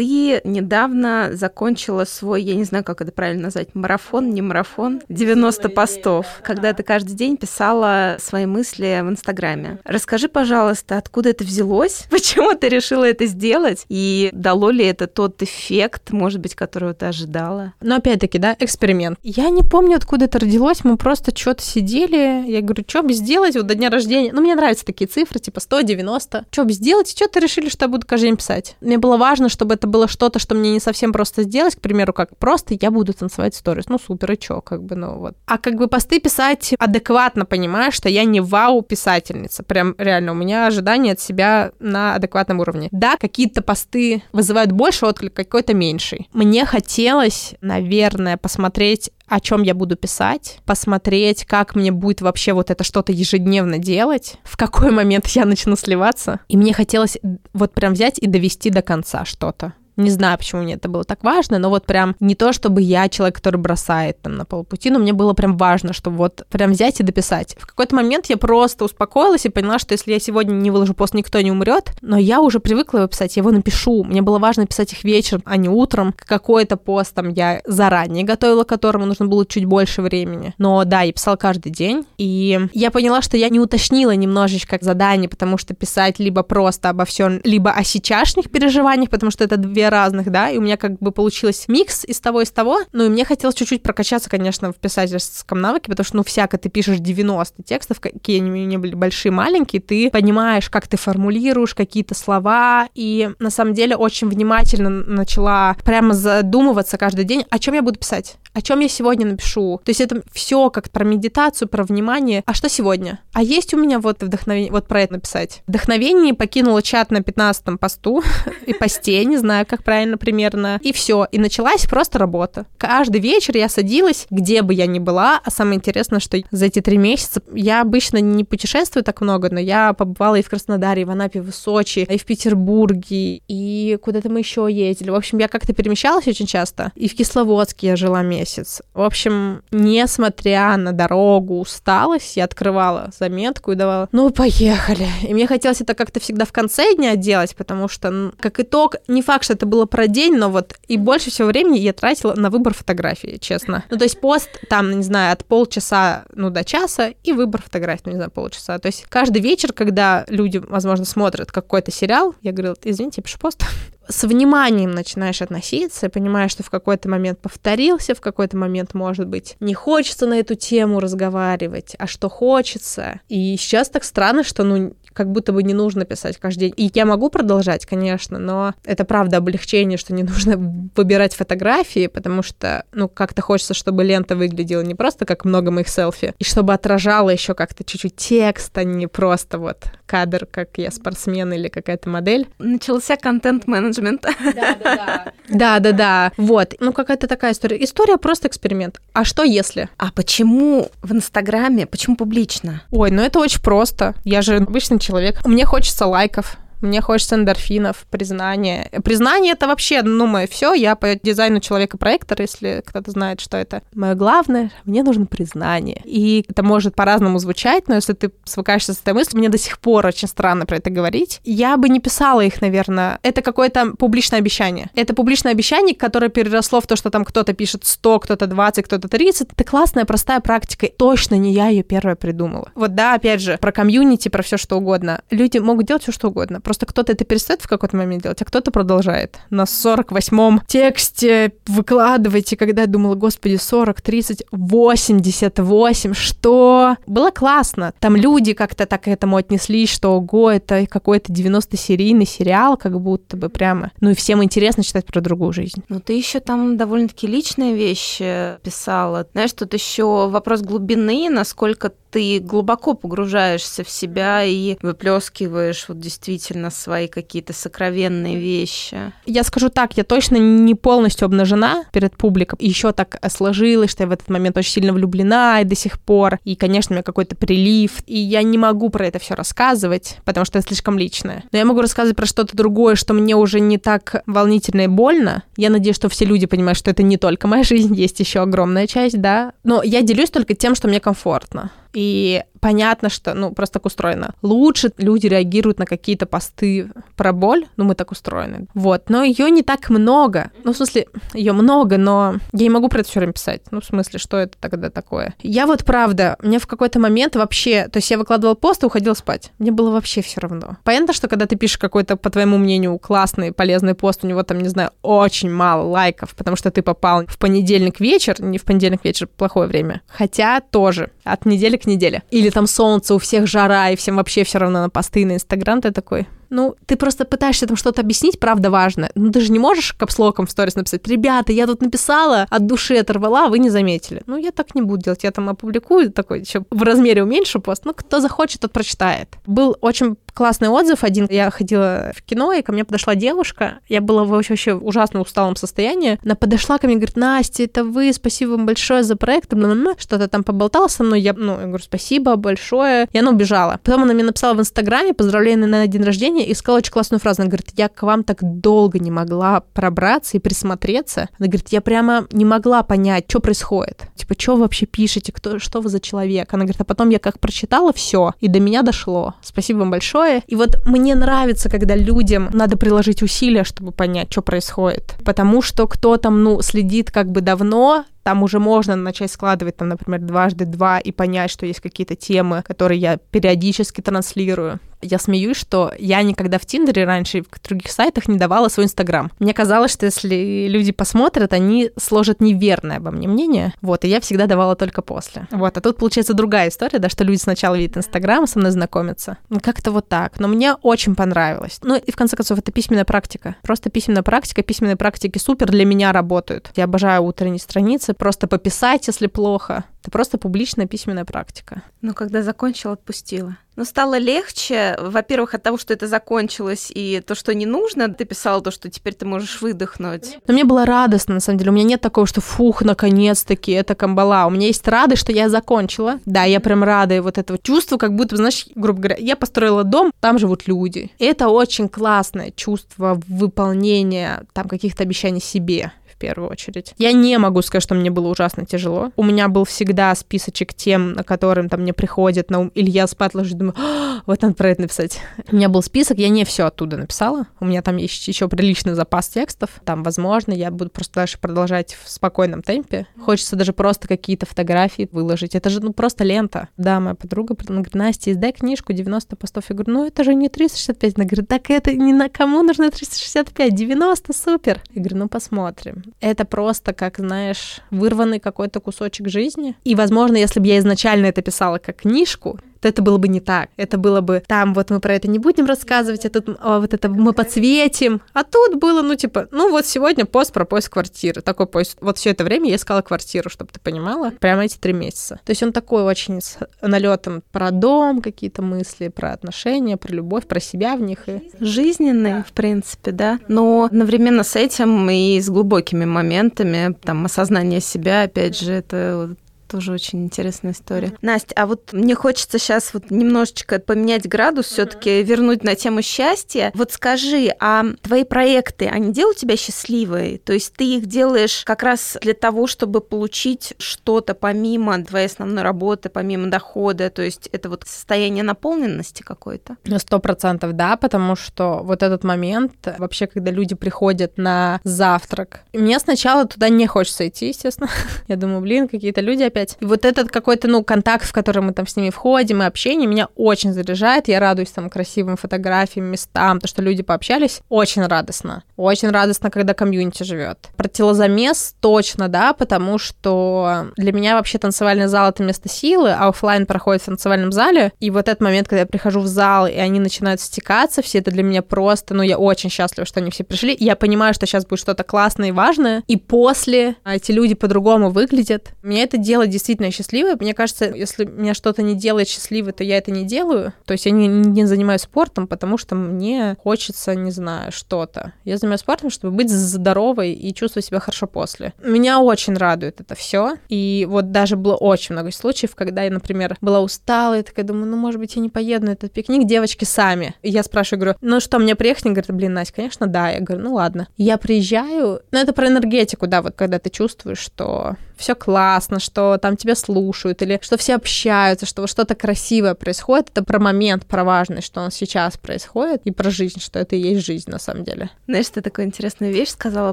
Ты недавно закончила свой, я не знаю, как это правильно назвать, марафон, не марафон, 90 постов, когда ты каждый день писала свои мысли в Инстаграме. Расскажи, пожалуйста, откуда это взялось? <laughs> Почему ты решила это сделать? И дало ли это тот эффект, может быть, которого ты ожидала? Но опять-таки, да, эксперимент. Я не помню, откуда это родилось, мы просто что-то сидели, я говорю, что бы сделать вот до дня рождения? Ну, мне нравятся такие цифры, типа 190. Что бы сделать? И что-то решили, что я буду каждый день писать. Мне было важно, чтобы это было что-то, что мне не совсем просто сделать, к примеру, как просто я буду танцевать сторис. Ну, супер, и чё, как бы, ну вот. А как бы посты писать адекватно, понимаешь, что я не вау-писательница. Прям реально, у меня ожидания от себя на адекватном уровне. Да, какие-то посты вызывают больше отклик, какой-то меньший. Мне хотелось, наверное, посмотреть о чем я буду писать, посмотреть, как мне будет вообще вот это что-то ежедневно делать, в какой момент я начну сливаться. И мне хотелось вот прям взять и довести до конца что-то. Не знаю, почему мне это было так важно, но вот прям не то, чтобы я человек, который бросает там на полпути, но мне было прям важно, чтобы вот прям взять и дописать. В какой-то момент я просто успокоилась и поняла, что если я сегодня не выложу пост, никто не умрет, но я уже привыкла его писать, я его напишу. Мне было важно писать их вечером, а не утром. Какой-то пост там я заранее готовила, которому нужно было чуть больше времени. Но да, я писала каждый день, и я поняла, что я не уточнила немножечко задание, потому что писать либо просто обо всем, либо о сейчасшних переживаниях, потому что это две разных, да, и у меня как бы получилось микс из того, из того, ну и мне хотелось чуть-чуть прокачаться, конечно, в писательском навыке, потому что, ну, всяко ты пишешь 90 текстов, какие они не были большие, маленькие, ты понимаешь, как ты формулируешь какие-то слова, и на самом деле очень внимательно начала прямо задумываться каждый день, о чем я буду писать, о чем я сегодня напишу. То есть это все как про медитацию, про внимание. А что сегодня? А есть у меня вот вдохновение, вот про это написать. Вдохновение покинула чат на 15 посту <laughs> и посте, не знаю, как как правильно примерно, и все. И началась просто работа. Каждый вечер я садилась, где бы я ни была, а самое интересное, что за эти три месяца я обычно не путешествую так много, но я побывала и в Краснодаре, и в Анапе, и в Сочи, и в Петербурге, и куда-то мы еще ездили. В общем, я как-то перемещалась очень часто. И в Кисловодске я жила месяц. В общем, несмотря на дорогу, усталость, я открывала заметку и давала, ну, поехали. И мне хотелось это как-то всегда в конце дня делать, потому что, как итог, не факт, что это было про день, но вот и больше всего времени я тратила на выбор фотографии, честно. Ну, то есть пост там, не знаю, от полчаса, ну, до часа, и выбор фотографий, ну, не знаю, полчаса. То есть каждый вечер, когда люди, возможно, смотрят какой-то сериал, я говорила, извините, я пишу пост, <laughs> с вниманием начинаешь относиться понимаешь, что в какой-то момент повторился, в какой-то момент, может быть, не хочется на эту тему разговаривать, а что хочется. И сейчас так странно, что, ну, как будто бы не нужно писать каждый день. И я могу продолжать, конечно, но это правда облегчение, что не <laughs> нужно выбирать фотографии, потому что, ну, как-то хочется, чтобы лента выглядела не просто как много моих селфи, и чтобы отражала еще как-то чуть-чуть текст, а не просто вот кадр, как я спортсмен или какая-то модель. Начался контент-менеджмент. Да-да-да. Да-да-да. Вот. Ну, какая-то такая история. История просто эксперимент. А что если? А почему в Инстаграме? Почему публично? Ой, ну это очень просто. Я же обычный человек. Мне хочется лайков. Мне хочется эндорфинов, признания. Признание это вообще, ну, мое все. Я по дизайну человека-проектора, если кто-то знает, что это. Мое главное, мне нужно признание. И это может по-разному звучать, но если ты свыкаешься с этой мыслью, мне до сих пор очень странно про это говорить. Я бы не писала их, наверное. Это какое-то публичное обещание. Это публичное обещание, которое переросло в то, что там кто-то пишет 100, кто-то 20, кто-то 30. Это классная, простая практика. Точно не я ее первая придумала. Вот да, опять же, про комьюнити, про все что угодно. Люди могут делать все что угодно Просто кто-то это перестает в какой-то момент делать, а кто-то продолжает. На 48-м тексте выкладывайте, когда я думала, господи, 40, 30, 88, что? Было классно. Там люди как-то так к этому отнеслись, что, ого, это какой-то 90-серийный сериал, как будто бы прямо. Ну и всем интересно читать про другую жизнь. Ну ты еще там довольно-таки личные вещи писала. Знаешь, тут еще вопрос глубины, насколько ты глубоко погружаешься в себя и выплескиваешь вот действительно свои какие-то сокровенные вещи. Я скажу так, я точно не полностью обнажена перед публикой. Еще так сложилось, что я в этот момент очень сильно влюблена и до сих пор. И, конечно, у меня какой-то прилив. И я не могу про это все рассказывать, потому что это слишком личное. Но я могу рассказывать про что-то другое, что мне уже не так волнительно и больно. Я надеюсь, что все люди понимают, что это не только моя жизнь, есть еще огромная часть, да. Но я делюсь только тем, что мне комфортно. И понятно, что, ну, просто так устроено. Лучше люди реагируют на какие-то посты про боль, ну, мы так устроены. Вот, но ее не так много. Ну, в смысле, ее много, но я не могу про это все время писать. Ну, в смысле, что это тогда такое? Я вот, правда, мне в какой-то момент вообще, то есть я выкладывала пост и уходила спать. Мне было вообще все равно. Понятно, что когда ты пишешь какой-то, по твоему мнению, классный, полезный пост, у него там, не знаю, очень мало лайков, потому что ты попал в понедельник вечер, не в понедельник вечер, плохое время. Хотя тоже от недели к неделе. Или там солнце, у всех жара, и всем вообще все равно на посты на Инстаграм, ты такой, ну, ты просто пытаешься там что-то объяснить, правда важно. Ну, ты же не можешь капслоком в сторис написать, ребята, я тут написала, от души оторвала, вы не заметили. Ну, я так не буду делать, я там опубликую такой, еще в размере уменьшу пост, ну, кто захочет, тот прочитает. Был очень классный отзыв один. Я ходила в кино, и ко мне подошла девушка. Я была в вообще ужасно усталом состоянии. Она подошла ко мне и говорит, Настя, это вы, спасибо вам большое за проект. Что-то там поболтала со мной. Я, ну, я говорю, спасибо большое. И она убежала. Потом она мне написала в Инстаграме поздравления на день рождения и сказала очень классную фразу. Она говорит, я к вам так долго не могла пробраться и присмотреться. Она говорит, я прямо не могла понять, что происходит. Типа, что вы вообще пишете, кто, что вы за человек? Она говорит, а потом я как прочитала все, и до меня дошло. Спасибо вам большое. И вот мне нравится, когда людям надо приложить усилия, чтобы понять, что происходит. Потому что кто там, ну, следит как бы давно, там уже можно начать складывать, там, например, дважды два и понять, что есть какие-то темы, которые я периодически транслирую. Я смеюсь, что я никогда в Тиндере раньше и в других сайтах не давала свой Инстаграм. Мне казалось, что если люди посмотрят, они сложат неверное обо мне мнение. Вот, и я всегда давала только после. Вот, а тут получается другая история, да, что люди сначала видят Инстаграм, со мной знакомятся. Ну, как-то вот так. Но мне очень понравилось. Ну, и в конце концов, это письменная практика. Просто письменная практика. Письменные практики супер для меня работают. Я обожаю утренние страницы, просто пописать, если плохо. Это просто публичная письменная практика. Ну, когда закончила, отпустила. Ну, стало легче, во-первых, от того, что это закончилось, и то, что не нужно, ты писала то, что теперь ты можешь выдохнуть. Но мне было радостно, на самом деле. У меня нет такого, что фух, наконец-таки, это камбала. У меня есть радость, что я закончила. Да, я прям рада, и вот этого чувства, как будто, знаешь, грубо говоря, я построила дом, там живут люди. И это очень классное чувство выполнения там каких-то обещаний себе первую очередь. Я не могу сказать, что мне было ужасно тяжело. У меня был всегда списочек тем, на которым там мне приходит на ум, или я спать ложусь, думаю, «А, вот надо про это написать. У меня был список, я не все оттуда написала. У меня там есть еще приличный запас текстов. Там, возможно, я буду просто дальше продолжать в спокойном темпе. Хочется даже просто какие-то фотографии выложить. Это же, ну, просто лента. Да, моя подруга говорит, Настя, издай книжку 90 постов. Я говорю, ну, это же не 365. Она говорит, так это не на кому нужно 365, 90, супер. Я говорю, ну, посмотрим это просто, как, знаешь, вырванный какой-то кусочек жизни. И, возможно, если бы я изначально это писала как книжку, то это было бы не так. Это было бы там вот мы про это не будем рассказывать, а тут а вот это мы подсветим. А тут было, ну, типа, ну вот сегодня пост про поиск квартиры. Такой поиск. Вот все это время я искала квартиру, чтобы ты понимала. Прямо эти три месяца. То есть он такой очень с налетом про дом, какие-то мысли, про отношения, про любовь, про себя в них. И... Жизненный, в принципе, да. Но одновременно с этим и с глубокими моментами, там, осознание себя, опять же, это тоже очень интересная история. Настя, а вот мне хочется сейчас вот немножечко поменять градус, uh-huh. все-таки вернуть на тему счастья. Вот скажи, а твои проекты, они делают тебя счастливой? То есть ты их делаешь как раз для того, чтобы получить что-то помимо твоей основной работы, помимо дохода? То есть это вот состояние наполненности какой-то? Сто процентов, да, потому что вот этот момент, вообще, когда люди приходят на завтрак, мне сначала туда не хочется идти, естественно. <laughs> Я думаю, блин, какие-то люди опять опять. И вот этот какой-то, ну, контакт, в который мы там с ними входим, и общение меня очень заряжает. Я радуюсь там красивым фотографиям, местам, то, что люди пообщались. Очень радостно. Очень радостно, когда комьюнити живет. Про телозамес точно, да, потому что для меня вообще танцевальный зал — это место силы, а офлайн проходит в танцевальном зале. И вот этот момент, когда я прихожу в зал, и они начинают стекаться, все это для меня просто, ну, я очень счастлива, что они все пришли. Я понимаю, что сейчас будет что-то классное и важное. И после эти люди по-другому выглядят. Меня это делает действительно счастливой. Мне кажется, если меня что-то не делает счастливой, то я это не делаю. То есть я не, не занимаюсь спортом, потому что мне хочется, не знаю, что-то. Я занимаюсь спортом, чтобы быть здоровой и чувствовать себя хорошо после. Меня очень радует это все. И вот даже было очень много случаев, когда я, например, была устала, и такая думаю, ну, может быть, я не поеду на этот пикник, девочки сами. И я спрашиваю, говорю, ну что, мне приехать? Они говорят, блин, Настя, конечно, да. Я говорю, ну ладно. Я приезжаю, ну это про энергетику, да, вот когда ты чувствуешь, что все классно, что там тебя слушают, или что все общаются, что что-то красивое происходит. Это про момент, про важность, что он сейчас происходит, и про жизнь, что это и есть жизнь на самом деле. Знаешь, ты такую интересную вещь сказала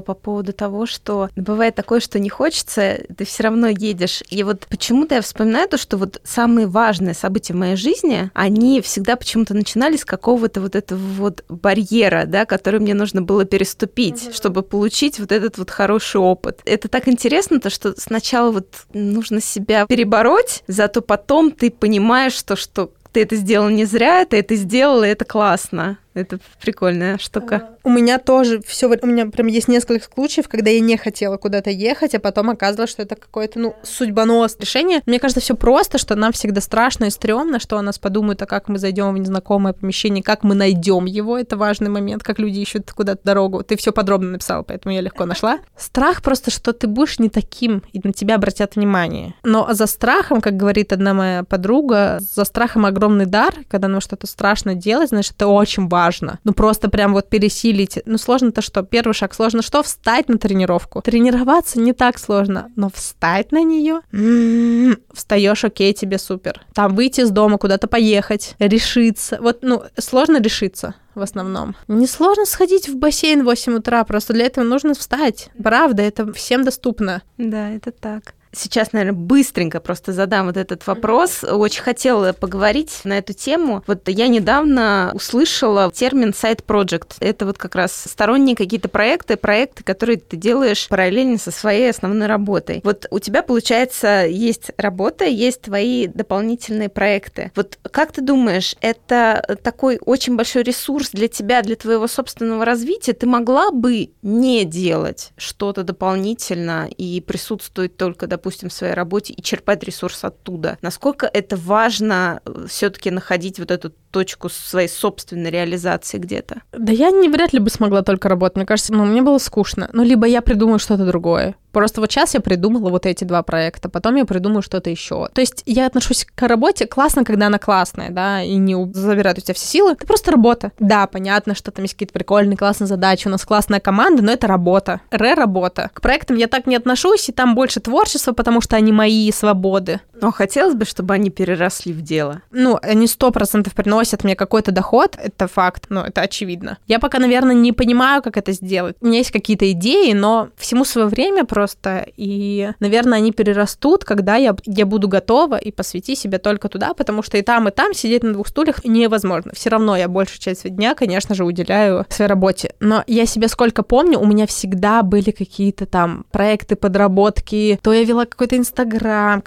по поводу того, что бывает такое, что не хочется, ты все равно едешь. И вот почему-то я вспоминаю то, что вот самые важные события в моей жизни, они всегда почему-то начинались с какого-то вот этого вот барьера, да, который мне нужно было переступить, mm-hmm. чтобы получить вот этот вот хороший опыт. Это так интересно, то, что сначала вот нужно себя перебороть, зато потом ты понимаешь, что, что ты это сделал не зря, ты это сделал, и это классно. Это прикольная штука. У меня тоже все, у меня прям есть несколько случаев, когда я не хотела куда-то ехать, а потом оказалось, что это какое-то, ну, судьбоносное решение. Мне кажется, все просто, что нам всегда страшно и стрёмно, что о нас подумают, а как мы зайдем в незнакомое помещение, как мы найдем его, это важный момент, как люди ищут куда-то дорогу. Ты все подробно написала, поэтому я легко нашла. Страх просто, что ты будешь не таким, и на тебя обратят внимание. Но за страхом, как говорит одна моя подруга, за страхом огромный дар, когда нам что-то страшно делать, значит, это очень важно важно. Ну, просто прям вот пересилить. Ну, сложно-то что? Первый шаг сложно что? Встать на тренировку. Тренироваться не так сложно, но встать на нее м-м-м, встаешь, окей, тебе супер. Там выйти из дома, куда-то поехать, решиться. Вот, ну, сложно решиться в основном. Несложно сходить в бассейн в 8 утра, просто для этого нужно встать. Правда, это всем доступно. Да, это так. Сейчас, наверное, быстренько просто задам вот этот вопрос. Очень хотела поговорить на эту тему. Вот я недавно услышала термин сайт project. Это вот как раз сторонние какие-то проекты, проекты, которые ты делаешь параллельно со своей основной работой. Вот у тебя, получается, есть работа, есть твои дополнительные проекты. Вот как ты думаешь, это такой очень большой ресурс для тебя, для твоего собственного развития? Ты могла бы не делать что-то дополнительно и присутствовать только, допустим, допустим, в своей работе и черпать ресурс оттуда. Насколько это важно э, все-таки находить вот эту точку своей собственной реализации где-то? Да я не вряд ли бы смогла только работать. Мне кажется, ну, мне было скучно. Ну, либо я придумаю что-то другое. Просто вот сейчас я придумала вот эти два проекта, потом я придумаю что-то еще. То есть я отношусь к работе классно, когда она классная, да, и не забирает у тебя все силы. Это просто работа. Да, понятно, что там есть какие-то прикольные, классные задачи, у нас классная команда, но это работа. Ре-работа. К проектам я так не отношусь, и там больше творчества, потому что они мои свободы. Но хотелось бы, чтобы они переросли в дело. Ну, они сто процентов приносят мне какой-то доход, это факт, ну, это очевидно. Я пока, наверное, не понимаю, как это сделать. У меня есть какие-то идеи, но всему свое время просто, и, наверное, они перерастут, когда я, я буду готова и посвяти себя только туда, потому что и там, и там сидеть на двух стульях невозможно. Все равно я большую часть дня, конечно же, уделяю своей работе. Но я себя сколько помню, у меня всегда были какие-то там проекты, подработки. То я вела какой-то инстаграм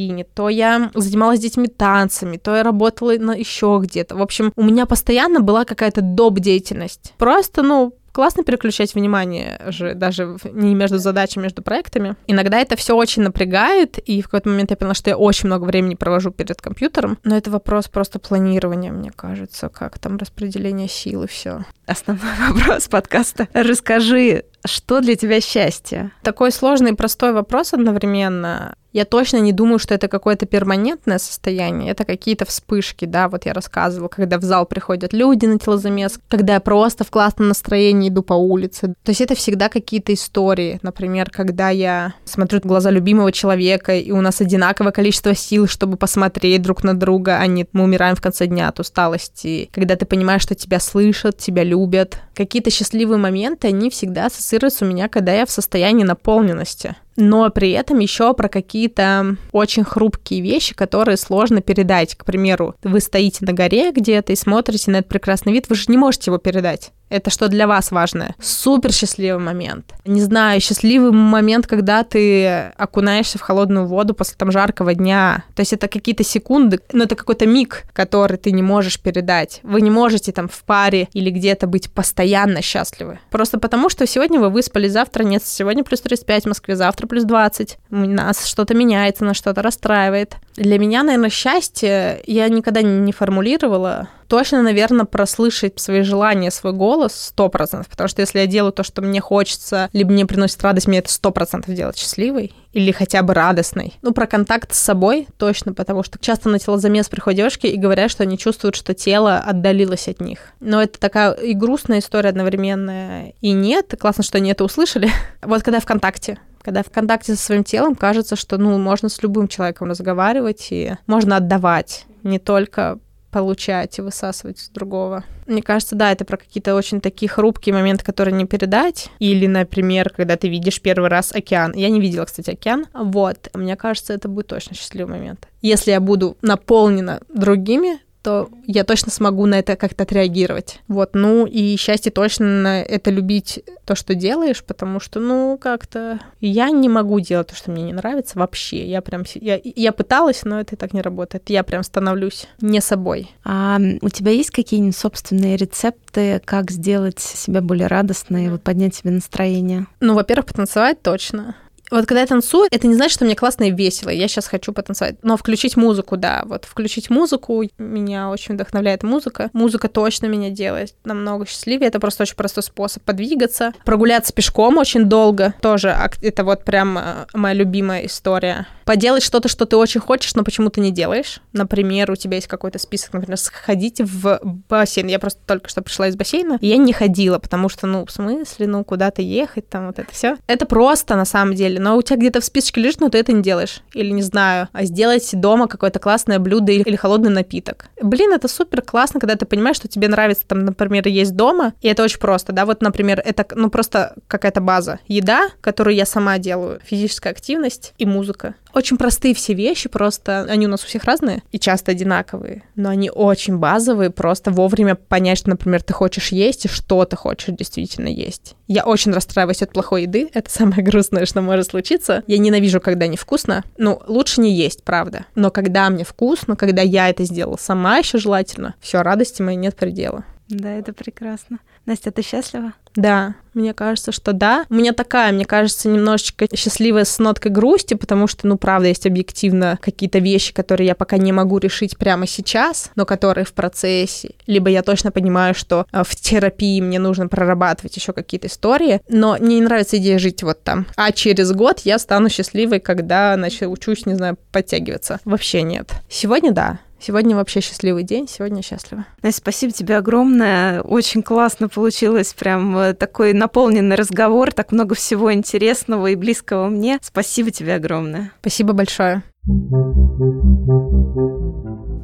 косметологини, то я занималась детьми танцами, то я работала на еще где-то. В общем, у меня постоянно была какая-то доп. деятельность. Просто, ну, классно переключать внимание же даже не между задачами, между проектами. Иногда это все очень напрягает, и в какой-то момент я поняла, что я очень много времени провожу перед компьютером. Но это вопрос просто планирования, мне кажется, как там распределение сил и все. Основной <laughs> вопрос подкаста. Расскажи, что для тебя счастье? Такой сложный и простой вопрос одновременно. Я точно не думаю, что это какое-то перманентное состояние, это какие-то вспышки, да, вот я рассказывала, когда в зал приходят люди на телозамес, когда я просто в классном настроении иду по улице. То есть это всегда какие-то истории. Например, когда я смотрю в глаза любимого человека, и у нас одинаковое количество сил, чтобы посмотреть друг на друга, а не мы умираем в конце дня от усталости. Когда ты понимаешь, что тебя слышат, тебя любят. Какие-то счастливые моменты, они всегда ассоциируются у меня, когда я в состоянии наполненности но при этом еще про какие-то очень хрупкие вещи, которые сложно передать. К примеру, вы стоите на горе где-то и смотрите на этот прекрасный вид, вы же не можете его передать. Это что для вас важно? Супер счастливый момент. Не знаю, счастливый момент, когда ты окунаешься в холодную воду после там жаркого дня. То есть это какие-то секунды, но это какой-то миг, который ты не можешь передать. Вы не можете там в паре или где-то быть постоянно счастливы. Просто потому, что сегодня вы выспали, завтра нет. Сегодня плюс 35 в Москве, завтра плюс 20. У нас что-то меняется, нас что-то расстраивает. Для меня, наверное, счастье я никогда не формулировала. Точно, наверное, прослышать свои желания, свой голос сто процентов, потому что если я делаю то, что мне хочется, либо мне приносит радость, мне это сто процентов делать счастливой или хотя бы радостной. Ну, про контакт с собой точно, потому что часто на телозамес приходят девушки и говорят, что они чувствуют, что тело отдалилось от них. Но это такая и грустная история одновременная, и нет. Классно, что они это услышали. <laughs> Вот когда в контакте, когда в контакте со своим телом кажется, что ну, можно с любым человеком разговаривать и можно отдавать, не только получать и высасывать с другого. Мне кажется, да, это про какие-то очень такие хрупкие моменты, которые не передать. Или, например, когда ты видишь первый раз океан. Я не видела, кстати, океан. Вот. Мне кажется, это будет точно счастливый момент. Если я буду наполнена другими то я точно смогу на это как-то отреагировать. Вот, ну и счастье точно это любить то, что делаешь, потому что, ну, как-то я не могу делать то, что мне не нравится вообще. Я прям, я, я пыталась, но это так не работает. Я прям становлюсь не собой. А у тебя есть какие-нибудь собственные рецепты, как сделать себя более радостной, вот поднять себе настроение? Ну, во-первых, потанцевать точно. Вот когда я танцую, это не значит, что мне классно и весело, я сейчас хочу потанцевать. Но включить музыку, да, вот включить музыку, меня очень вдохновляет музыка. Музыка точно меня делает намного счастливее. Это просто очень простой способ подвигаться. Прогуляться пешком очень долго, тоже это вот прям э, моя любимая история. Поделать что-то, что ты очень хочешь, но почему-то не делаешь. Например, у тебя есть какой-то список, например, сходите в бассейн. Я просто только что пришла из бассейна, и я не ходила, потому что, ну, в смысле, ну, куда-то ехать, там вот это все. Это просто, на самом деле, но у тебя где-то в списочке лежит, но ты это не делаешь. Или, не знаю, а сделать дома какое-то классное блюдо или, или холодный напиток. Блин, это супер классно, когда ты понимаешь, что тебе нравится, там, например, есть дома, и это очень просто, да, вот, например, это, ну, просто какая-то база. Еда, которую я сама делаю, физическая активность и музыка. Очень простые все вещи, просто они у нас у всех разные и часто одинаковые, но они очень базовые, просто вовремя понять, что, например, ты хочешь есть и что ты хочешь действительно есть. Я очень расстраиваюсь от плохой еды, <laughs> это самое грустное, что может случиться. Я ненавижу, когда невкусно. Ну, лучше не есть, правда. Но когда мне вкусно, когда я это сделала сама еще желательно, все, радости моей нет предела. Да, это прекрасно. Настя, ты счастлива? Да, мне кажется, что да. У меня такая, мне кажется, немножечко счастливая с ноткой грусти, потому что, ну, правда, есть объективно какие-то вещи, которые я пока не могу решить прямо сейчас, но которые в процессе. Либо я точно понимаю, что э, в терапии мне нужно прорабатывать еще какие-то истории, но мне не нравится идея жить вот там. А через год я стану счастливой, когда, значит, учусь, не знаю, подтягиваться. Вообще нет. Сегодня да. Сегодня вообще счастливый день, сегодня счастлива. Настя, спасибо тебе огромное. Очень классно получилось, прям э, такой наполненный разговор, так много всего интересного и близкого мне. Спасибо тебе огромное. Спасибо большое.